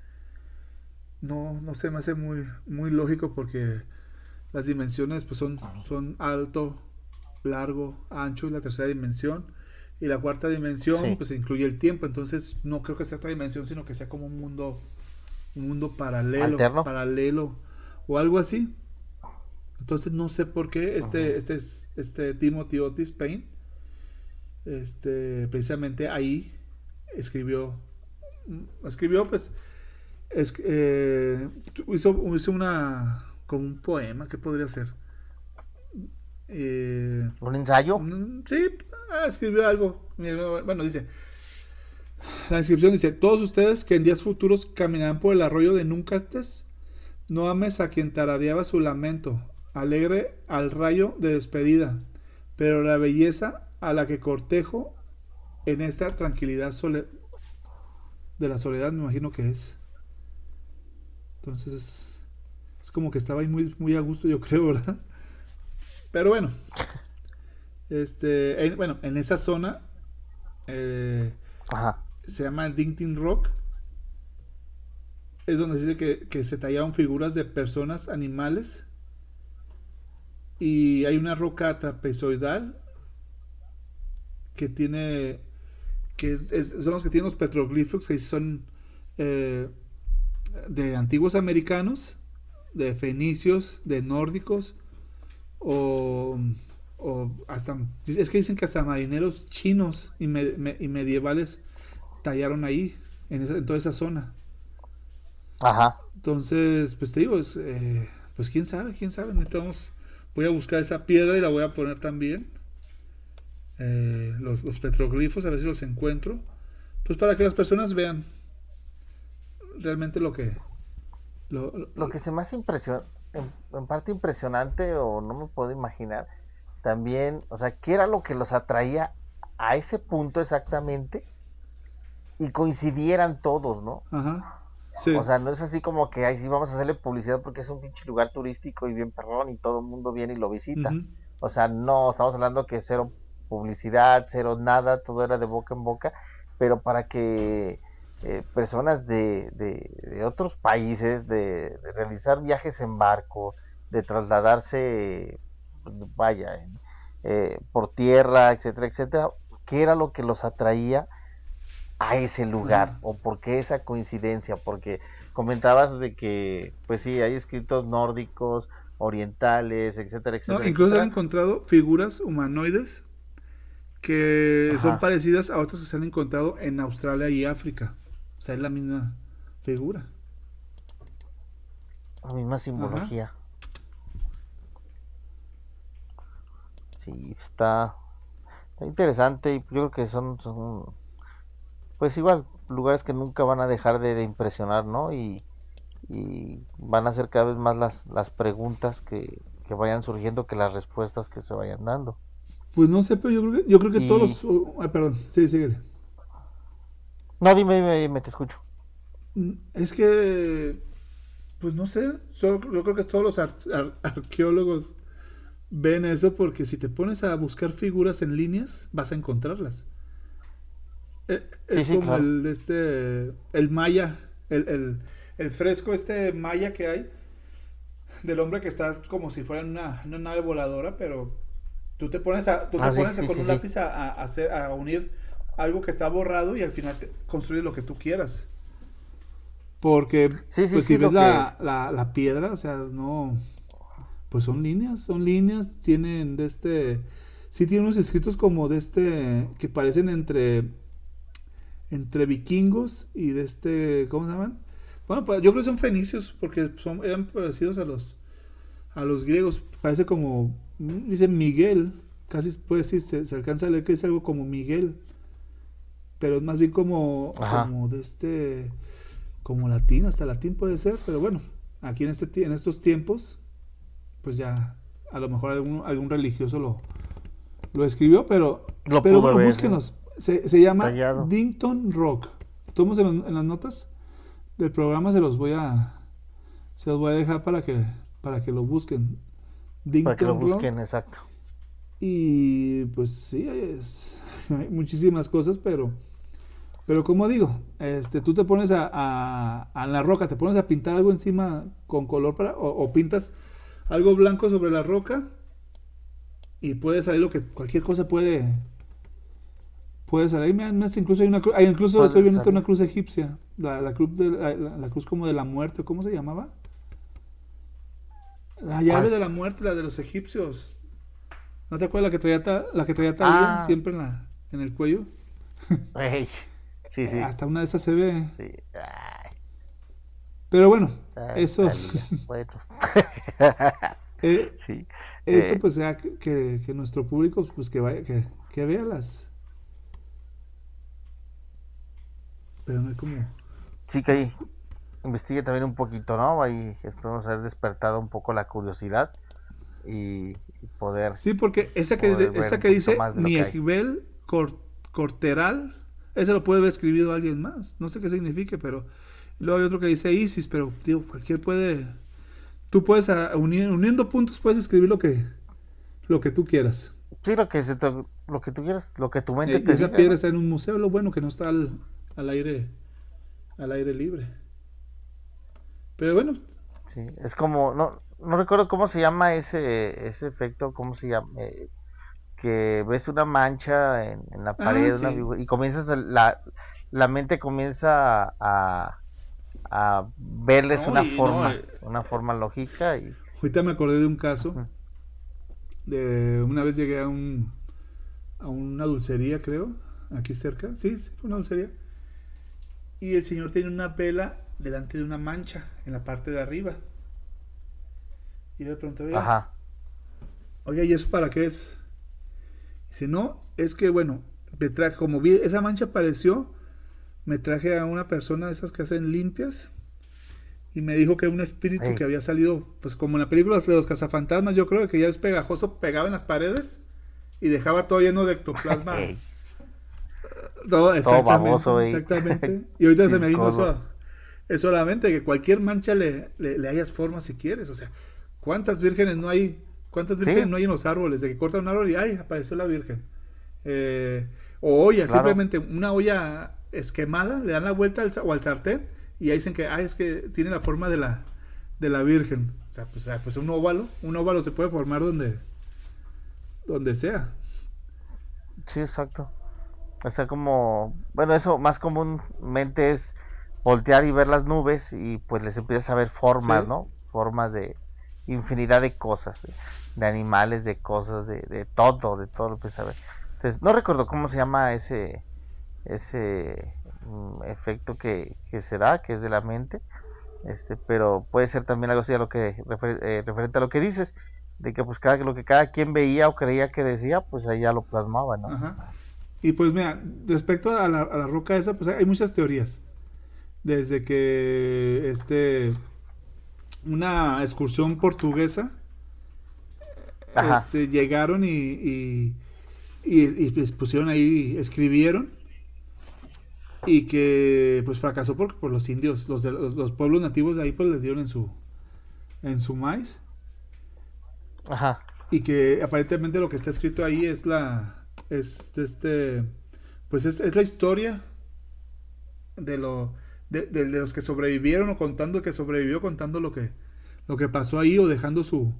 no, no se me hace muy, muy lógico porque las dimensiones pues son, son alto, largo, ancho y la tercera dimensión. Y la cuarta dimensión Sí. pues incluye el tiempo. Entonces no creo que sea otra dimensión, sino que sea como un mundo, un mundo paralelo, Alterno. paralelo o algo así. Entonces no sé por qué este, Ajá. este, es- este Timothy Otis Payne, este, precisamente ahí escribió, mm, escribió pues, es, eh, hizo, hizo una, como un poema, ¿qué podría ser? Eh, ¿Un ensayo? Sí, ah, escribió algo. Bueno, dice. La inscripción dice: Todos ustedes que en días futuros caminarán por el arroyo de Núcates, no ames a quien tarareaba su lamento, alegre al rayo de despedida, pero la belleza a la que cortejo en esta tranquilidad de la soledad, me imagino que es. Entonces es, es como que estaba ahí muy, muy a gusto, yo creo, ¿verdad? Pero bueno, este, en- bueno, en esa zona eh, Ajá. Se llama Dintin Rock. Es donde se dice que, que se tallaron figuras de personas, animales. Y hay una roca trapezoidal que tiene. que son los que tienen los petroglifos, que son eh, de antiguos americanos, de fenicios, de nórdicos, o, o hasta, es que dicen que hasta marineros chinos y medievales tallaron ahí, en, esa, en, toda esa zona. Ajá. Entonces, pues te digo, es, eh, pues quién sabe, quién sabe, necesitamos, voy a buscar esa piedra y la voy a poner también. Eh, los, los petroglifos, a ver si los encuentro. Pues para que las personas vean realmente lo que... Lo, lo que se me hace impresión, en, parte impresionante o no me puedo imaginar también, o sea, qué era lo que los atraía a ese punto exactamente y coincidieran todos, ¿no? Ajá. O sea, no es así como que ahí sí vamos a hacerle publicidad porque es un pinche lugar turístico y bien perrón y todo el mundo viene y lo visita. O sea, no, estamos hablando que cero publicidad, cero nada, todo era de boca en boca, pero para que eh, personas de, de, otros países, de, realizar viajes en barco, de trasladarse, vaya, eh, por tierra, etcétera, etcétera, ¿qué era lo que los atraía a ese lugar? ¿O por qué esa coincidencia? Porque comentabas de que, pues sí, hay escritos nórdicos, orientales, etcétera, etcétera. incluso han encontrado figuras humanoides que son parecidas a otras que se han encontrado en Australia y África. O sea, es la misma figura. La misma simbología. Sí, está, interesante y yo creo que son, pues igual, lugares que nunca van a dejar de, impresionar, ¿no? Y, van a ser cada vez más las, las preguntas que, que vayan surgiendo que las respuestas que se vayan dando. Pues no sé, pero yo creo que, yo creo que todos. Oh, perdón, sí, sigue. No, dime, dime, te escucho. Mm, es que, pues no sé, yo, creo que todos los arqueólogos ven eso porque si te pones a buscar figuras en líneas, vas a encontrarlas. Eh, es como el, este, el maya, el, el, el, fresco este maya que hay del hombre que está como si fuera una, una nave voladora, pero Tú te pones, a, tú te ah, pones con un lápiz a, hacer, a unir algo que está borrado y al final te construyes lo que tú quieras. Porque pues, si ves la, la, piedra, o sea, no. Pues son líneas, son líneas, tienen de este. Sí, tienen unos escritos como de este. que parecen entre. Entre vikingos y de este. ¿Cómo se llaman? Bueno, pues yo creo que son fenicios porque son, eran parecidos a los. a los griegos. Parece como dice Miguel, casi puede decir, se, alcanza a leer que es algo como Miguel, pero es más bien como, como de este, como latín, hasta latín puede ser, pero bueno, aquí en, este, en estos tiempos, pues ya a lo mejor algún, algún religioso lo, lo escribió, pero, pero búsquenos, se, se, llama Dington Rock. Tomos en, en, las notas del programa se los voy a se los voy a dejar para que para que lo busquen para que lo busquen, exacto. Y pues sí, hay muchísimas cosas, pero pero como digo, este, tú te pones a, a, la roca, te pones a pintar algo encima con color para, o, pintas algo blanco sobre la roca y puede salir lo que cualquier cosa puede puede salir. incluso hay una hay incluso estoy viendo una cruz egipcia, la, la cruz de, la, cruz como de la muerte, ¿cómo se llamaba? La llave de la muerte, la de los egipcios. ¿No te acuerdas la que traía, la que traía ah. siempre en, la, en el cuello? sí, sí. Hasta una de esas se ve. Pero bueno, eso. Bueno. eh, sí. Eso eh. pues sea que, que, nuestro público pues que vaya, que, que vea las. Pero no hay como. Sí, que ahí investigue también un poquito, ¿no? Ahí esperamos haber despertado un poco la curiosidad y, poder. Sí, porque esa que, esa que dice Miejibel Corteral, ese lo puede haber escribido alguien más. No sé qué significa, pero. Luego hay otro que dice Isis, pero digo, cualquier puede. Tú puedes, uniendo puntos, puedes escribir lo que, lo que tú quieras. Sí, lo que, se lo que tú quieras, lo que tu mente eh, te esa piedra está en un museo, lo bueno que no está al, al aire al aire libre. Pero bueno. Sí, es como, no, no recuerdo cómo se llama ese, ese efecto, cómo se llama, eh, que ves una mancha en, la ah, pared y comienzas, la, la mente comienza a, a verles una forma, eh, una forma lógica y ahorita me acordé de un caso de una vez llegué a un a una dulcería, creo, aquí cerca. Sí, sí, fue una dulcería. Y el señor tiene una vela delante de una mancha en la parte de arriba. Y de pronto, oiga, Ajá. oiga, ¿y eso para qué es? Dice, no, es que bueno, me traje, como vi, esa mancha apareció, me traje a una persona de esas que hacen limpias y me dijo que un espíritu que había salido, pues como en la película de los cazafantasmas, yo creo que ya es pegajoso, pegaba en las paredes y dejaba todo lleno de ectoplasma. Todo, exactamente, exactamente. Y ahorita se me vino eso, eso solamente que cualquier mancha le, le, hayas forma si quieres. O sea, ¿cuántas vírgenes no hay? ¿Cuántas vírgenes no hay en los árboles? De que cortan un árbol y ¡ay! apareció la virgen. Eh, o olla, simplemente una olla esquemada, le dan la vuelta al, o al sartén y ahí dicen que, ay, es que tiene la forma de la, de la virgen. O sea, pues, pues un óvalo, un óvalo se puede formar donde, donde sea. Sí, exacto. O sea, como, bueno, eso más comúnmente es voltear y ver las nubes y pues les empiezas a ver formas, ¿no? Formas de infinidad de cosas, de animales, de cosas, de, de todo, de todo lo que sabe. Entonces, no recuerdo cómo se llama ese, ese mm, efecto que, que se da, que es de la mente, este, pero puede ser también algo así a lo que eh, referente a lo que dices de que pues cada lo que cada quien veía o creía que decía, pues ahí ya lo plasmaba, ¿no? Y pues mira, respecto a la, a la roca esa, pues hay muchas teorías. Desde que este una excursión portuguesa este, llegaron y, y, y, pusieron ahí, escribieron y que pues fracasó porque por los indios, los, de, los, los, pueblos nativos de ahí pues les dieron en su en su maíz Ajá. Y que aparentemente lo que está escrito ahí es la. Es este. Pues es, es la historia de lo. De, de, los que sobrevivieron o contando que sobrevivió, contando lo que, lo que pasó ahí o dejando su,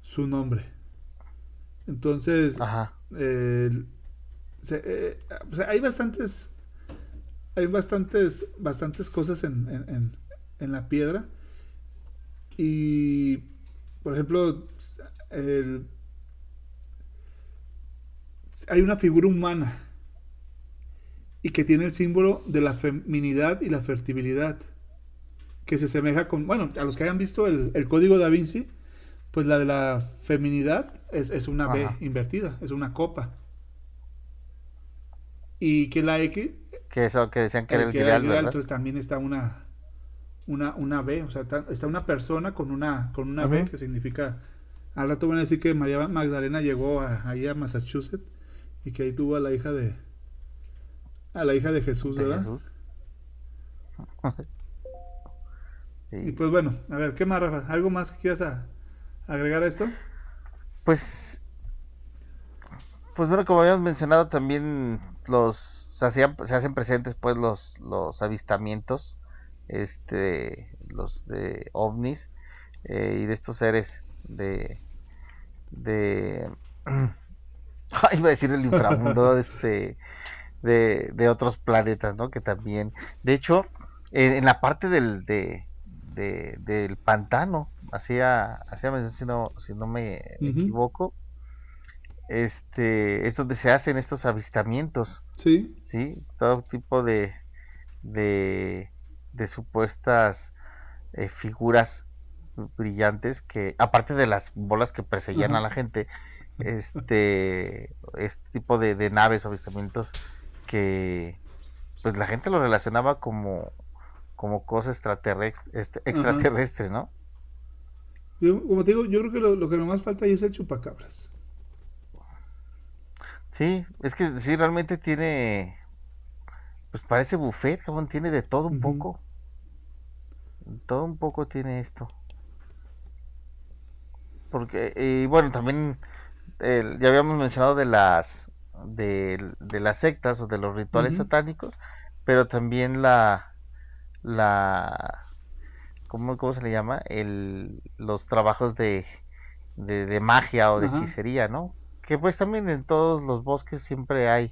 su nombre. Entonces, Ajá. Eh, eh, hay bastantes, hay bastantes, bastantes cosas en, en, en, la piedra. Y, por ejemplo, hay una figura humana y que tiene el símbolo de la feminidad y la fertilidad, que se asemeja con, bueno, a los que hayan visto el, código da Vinci, pues la de la feminidad es, una B invertida, es una copa. Y que la X... Que eso que decían que era el, el entonces también está una, una, una B, o sea, está una persona con una, con una B que significa al rato van a decir que María Magdalena llegó a, ahí a Massachusetts y que ahí tuvo a la hija de a la hija de Jesús, ¿verdad? Y pues bueno, a ver, ¿qué más, Rafa? ¿Algo más que quieras agregar a esto? Pues, pues bueno, como habíamos mencionado también los se, hacían, se hacen presentes pues los, los avistamientos, este, los de ovnis eh, y de estos seres de de iba a decir el inframundo este de, de otros planetas no que también de hecho en, la parte del de, del pantano hacía hacía si no si no me, equivoco este es donde se hacen estos avistamientos sí. sí todo tipo de de, de supuestas eh, figuras brillantes que, aparte de las bolas que perseguían a la gente, este, este tipo de, naves o avistamientos que pues la gente lo relacionaba como, como cosa extraterrestre, este, extraterrestre ¿no? como te digo, yo creo que lo, que más falta ahí es el chupacabras. Sí, es que sí, realmente tiene, pues parece buffet, como tiene de todo un poco. Todo un poco tiene esto porque y bueno también ya habíamos mencionado de las de, las sectas o de los rituales satánicos pero también la la ¿cómo, cómo se le llama el los trabajos de, de, magia o de hechicería no que pues también en todos los bosques siempre hay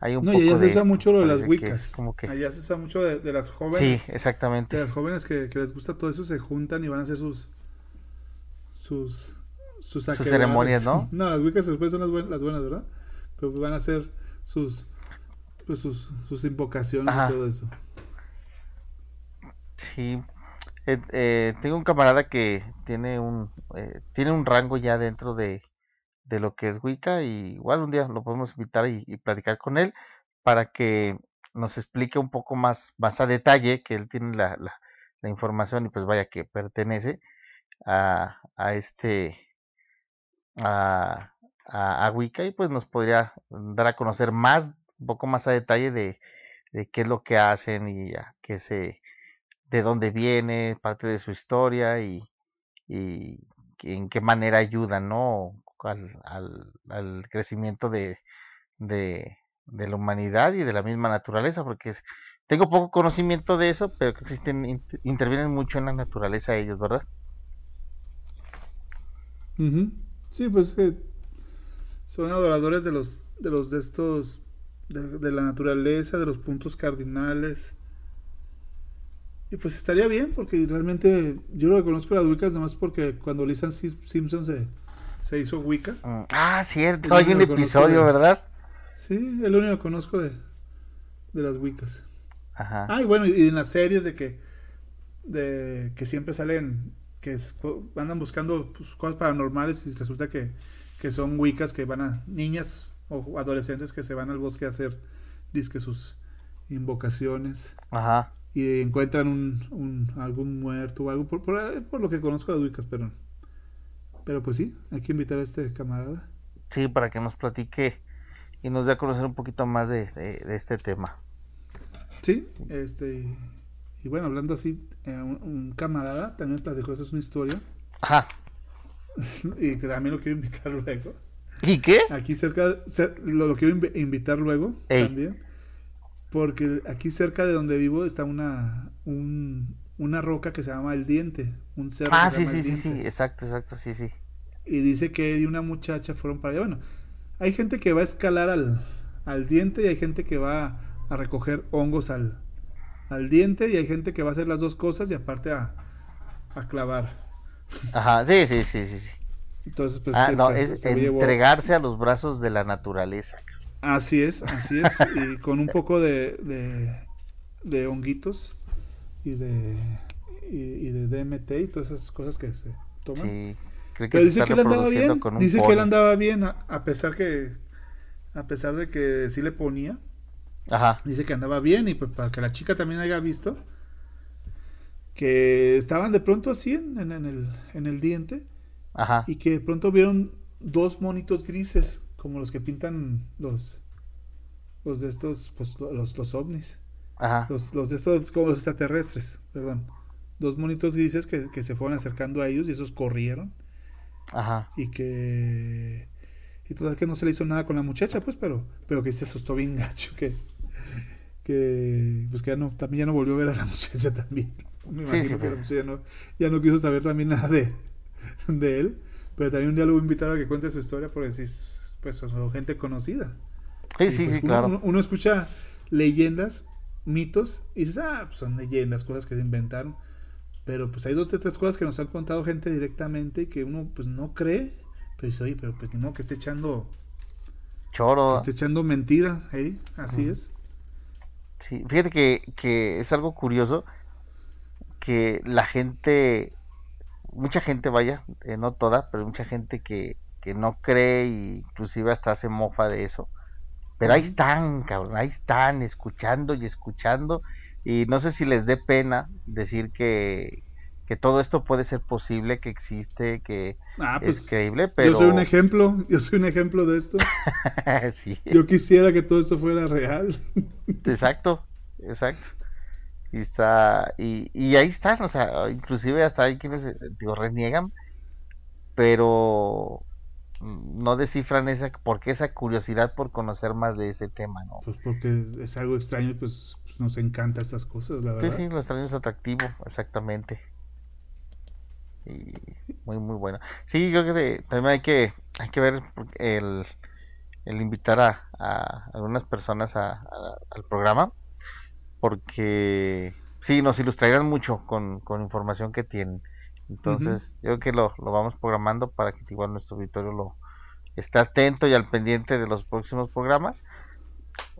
hay un no, poco y allá se de usa esto, mucho lo de las que es como que... Allá se usa mucho de, de las jóvenes. Sí, exactamente. De las jóvenes que, que les gusta todo eso se juntan y van a hacer sus sus sus, ceremonias, ¿no? No, las wicas después son las buenas, las buenas, ¿verdad? Pero pues van a hacer sus pues sus, sus invocaciones Ajá. y todo eso. Sí, eh, eh, tengo un camarada que tiene un eh, tiene un rango ya dentro de, de lo que es Wicca y igual un día lo podemos invitar y, y platicar con él para que nos explique un poco más, más a detalle, que él tiene la, la, la información y pues vaya que pertenece a, a este a, a, Wicca y pues nos podría dar a conocer más, un poco más a detalle de, qué es lo que hacen y a qué se de dónde viene, parte de su historia y, y en qué manera ayudan, ¿no? Al, al, crecimiento de, de, de la humanidad y de la misma naturaleza, porque tengo poco conocimiento de eso, pero que existen, int- intervienen mucho en la naturaleza ellos, ¿verdad? Ujú. Sí, pues que son adoradores de los de los de estos de, de la naturaleza, de los puntos cardinales. Y pues estaría bien, porque realmente yo lo que conozco las Wiccas nomás porque cuando Lisa Sim- Simpson se, se hizo Wicca. Mm, Ah, cierto, hay un episodio, de- ¿verdad? Sí, es lo único que conozco de, de las Wiccas. Ajá. Ah, y bueno, y en las series de que de que siempre salen que es- andan buscando pues, cosas paranormales y resulta que, que son Wiccas que van a niñas o adolescentes que se van al bosque a hacer disque sus invocaciones Ajá. y encuentran un, un- algún muerto o algo por, por, por lo que conozco de las Wiccas, pero pero pues sí, hay que invitar a este camarada. Sí, para que nos platique y nos dé a conocer un poquito más de, de, de este tema. Sí, este y bueno, hablando así, eh, un, un camarada también platicó, esa es una historia Ajá. y que también lo quiero invitar luego. ¿Y qué? Aquí cerca, cer- lo, lo quiero invi- invitar luego Ey. también, porque aquí cerca de donde vivo está una un- una roca que se llama El Diente, un cerro Ah, que se sí, llama sí, El sí, sí, exacto, exacto, sí, sí. Y dice que él y una muchacha fueron para allá. Bueno, hay gente que va a escalar al, al diente y hay gente que va a recoger hongos al, al diente y hay gente que va a hacer las dos cosas y aparte a, a clavar. Ajá, sí, sí, sí, sí, sí. Entonces, pues Ah, se- no, se- es se llevó- entregarse a los brazos de la naturaleza. Así es, así es. Y con un poco de, de, de honguitos y de, y, y de DMT y todas esas cosas que se toman. Sí, creo que Pero se dice está que él andaba bien. Dice que él andaba bien a, a pesar que a pesar de que sí le ponía. Ajá, Dice que andaba bien y pues para que la chica también haya visto que estaban de pronto así en, en- en el, en el diente ajá, y que de pronto vieron dos monitos grises como los que pintan los los de estos pues los, los ovnis. Ajá, los, los de estos como los extraterrestres perdón. Dos monitos grises que, que se fueron acercando a ellos y esos corrieron. Ajá. y que y total que no se le hizo nada con la muchacha pues pero pero que se asustó bien gacho que que pues que ya no también ya no volvió a ver a la muchacha también me Sí, imagino que la pues. muchacha ya no, ya no quiso saber también nada de, de él pero también un día lo voy a invitar a que cuente su historia porque sí es, pues son gente conocida Sí, y, sí, pues, sí, uno, claro. uno- uno escucha leyendas mitos y dices ah pues son leyendas cosas que se inventaron pero pues hay dos o tres cosas que nos han contado gente directamente y que uno pues no cree pero dice oye pero pues ni modo que esté echando Choro. esté echando mentira ¿eh? así es Sí, fíjate que, que es algo curioso que la gente, mucha gente vaya, eh, no toda, pero mucha gente que, que no cree y inclusive hasta hace mofa de eso. Pero ahí están, cabrón, ahí están escuchando y escuchando y no sé si les dé pena decir que, que todo esto puede ser posible, que existe, que ah es pues creíble, pero yo soy un ejemplo yo soy un ejemplo de esto sí. yo quisiera que todo esto fuera real Exacto, exacto. Y está, y, y ahí están, o sea, inclusive hasta hay quienes, eh, digo, reniegan, pero no descifran esa, porque esa curiosidad por conocer más de ese tema, ¿no? pues porque es algo extraño pues, pues, nos encanta estas cosas la Sí, verdad sí, lo extraño es atractivo, exactamente. Y muy, muy bueno. Sí, yo creo que de- también hay que, hay que ver el, el invitar a, algunas personas al programa, porque sí, nos ilustrarían mucho con, información que tienen. Entonces, yo creo que lo, lo, vamos programando para que igual nuestro auditorio lo esté atento y al pendiente de los próximos programas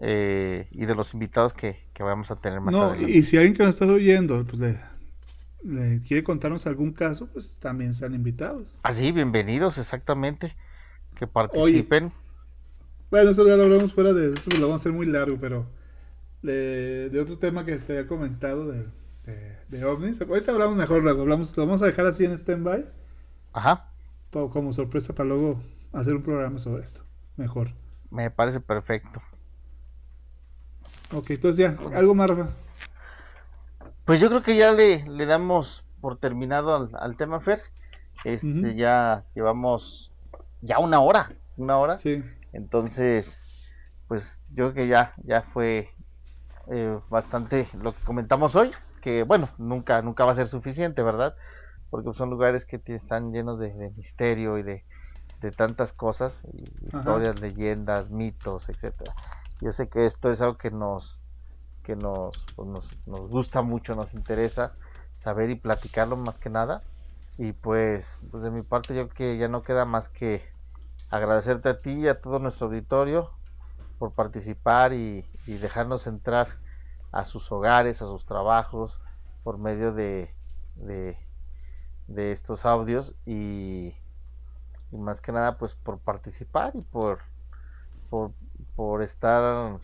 eh, y de los invitados que, vamos a tener más no, Y si alguien que nos está oyendo pues le, quiere contarnos algún caso, pues también sean invitados. Así, ah, bienvenidos, exactamente. Que participen. bueno, eso ya lo hablamos fuera de eso, lo vamos a hacer muy largo, pero de, otro tema que te había comentado de, de, ovnis. Ahorita hablamos mejor, luego hablamos, lo vamos a dejar así en stand-by. Ajá. Como sorpresa para luego hacer un programa sobre esto. Mejor. Me parece perfecto. Ok, entonces ya, ¿algo más, Rafa? Pues yo creo que ya le, le damos por terminado al, tema, Fer. Este, ya llevamos ya una hora, una hora. Sí. Entonces, pues yo creo que ya, ya fue eh, bastante lo que comentamos hoy, que bueno, nunca, nunca va a ser suficiente, ¿verdad? Porque son lugares que están llenos de, misterio y de, tantas cosas, historias, leyendas, mitos, etcétera. Yo sé que esto es algo que nos que nos, pues, nos, gusta mucho, nos interesa saber y platicarlo más que nada. Y pues, pues de mi parte yo que ya no queda más que agradecerte a ti y a todo nuestro auditorio por participar y, dejarnos entrar a sus hogares, a sus trabajos, por medio de, de, estos audios y, y, más que nada pues por participar y por, por, por estar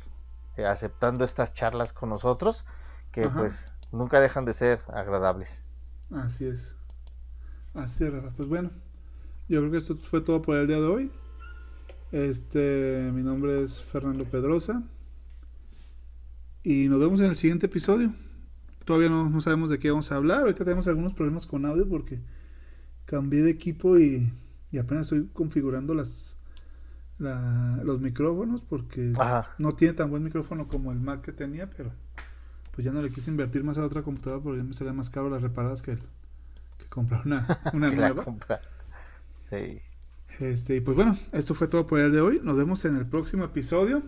eh, aceptando estas charlas con nosotros, que pues nunca dejan de ser agradables. Así es. Así es, Pues bueno, yo creo que esto fue todo por el día de hoy. Este, mi nombre es Fernando Pedrosa. Y nos vemos en el siguiente episodio. Todavía no, no, sabemos de qué vamos a hablar. Ahorita tenemos algunos problemas con audio porque cambié de equipo y, y apenas estoy configurando las, los micrófonos porque no tiene tan buen micrófono como el Mac que tenía, pero pues ya no le quise invertir más a otra computadora porque me salía más caro las reparadas que, que comprar una, una nueva. Sí. Este, y pues bueno, esto fue todo por el de hoy. Nos vemos en el próximo episodio.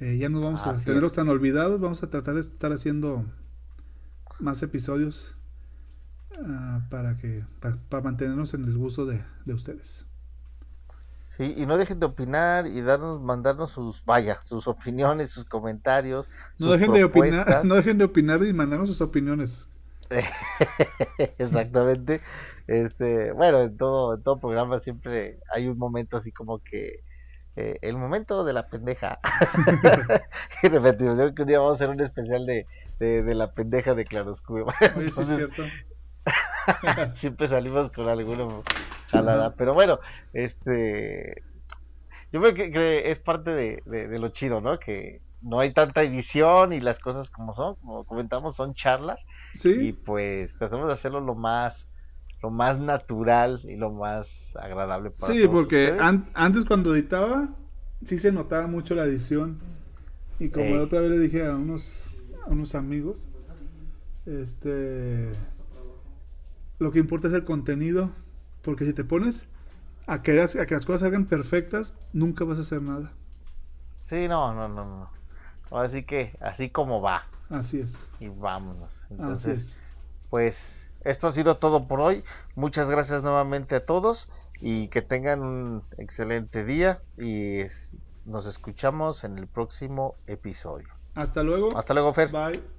Eh, ya no vamos a tenerlos tan olvidados. Vamos a tratar de estar haciendo más episodios ah, para que para, mantenernos en el gusto de, de ustedes. Sí, y no dejen de opinar y darnos, mandarnos sus, vaya, sus opiniones, sus comentarios. No dejen de opinar, no dejen de opinar y mandarnos sus opiniones. Exactamente. Este, bueno, en todo, en todo programa siempre hay un momento así como que eh, el momento de la pendeja. y repetimos, yo creo que un día vamos a hacer un especial de, de, la pendeja de Claroscuro. es cierto. siempre salimos con alguna jalada. Pero bueno, este. Yo creo que, es parte de, lo chido, ¿no? Que no hay tanta edición y las cosas como son, como comentamos, son charlas. Y pues tratamos de hacerlo lo más lo más natural y lo más agradable para Sí, porque antes cuando editaba, sí se notaba mucho la edición. Y como la otra vez le dije a unos, a unos amigos, este lo que importa es el contenido, porque si te pones a que, a que las cosas salgan perfectas, nunca vas a hacer nada. Sí, no, no, no, no. Así que, así como va. Así es. Y vámonos. Entonces, pues esto ha sido todo por hoy. Muchas gracias nuevamente a todos y que tengan un excelente día y nos escuchamos en el próximo episodio. Hasta luego. Hasta luego, Fer. Bye.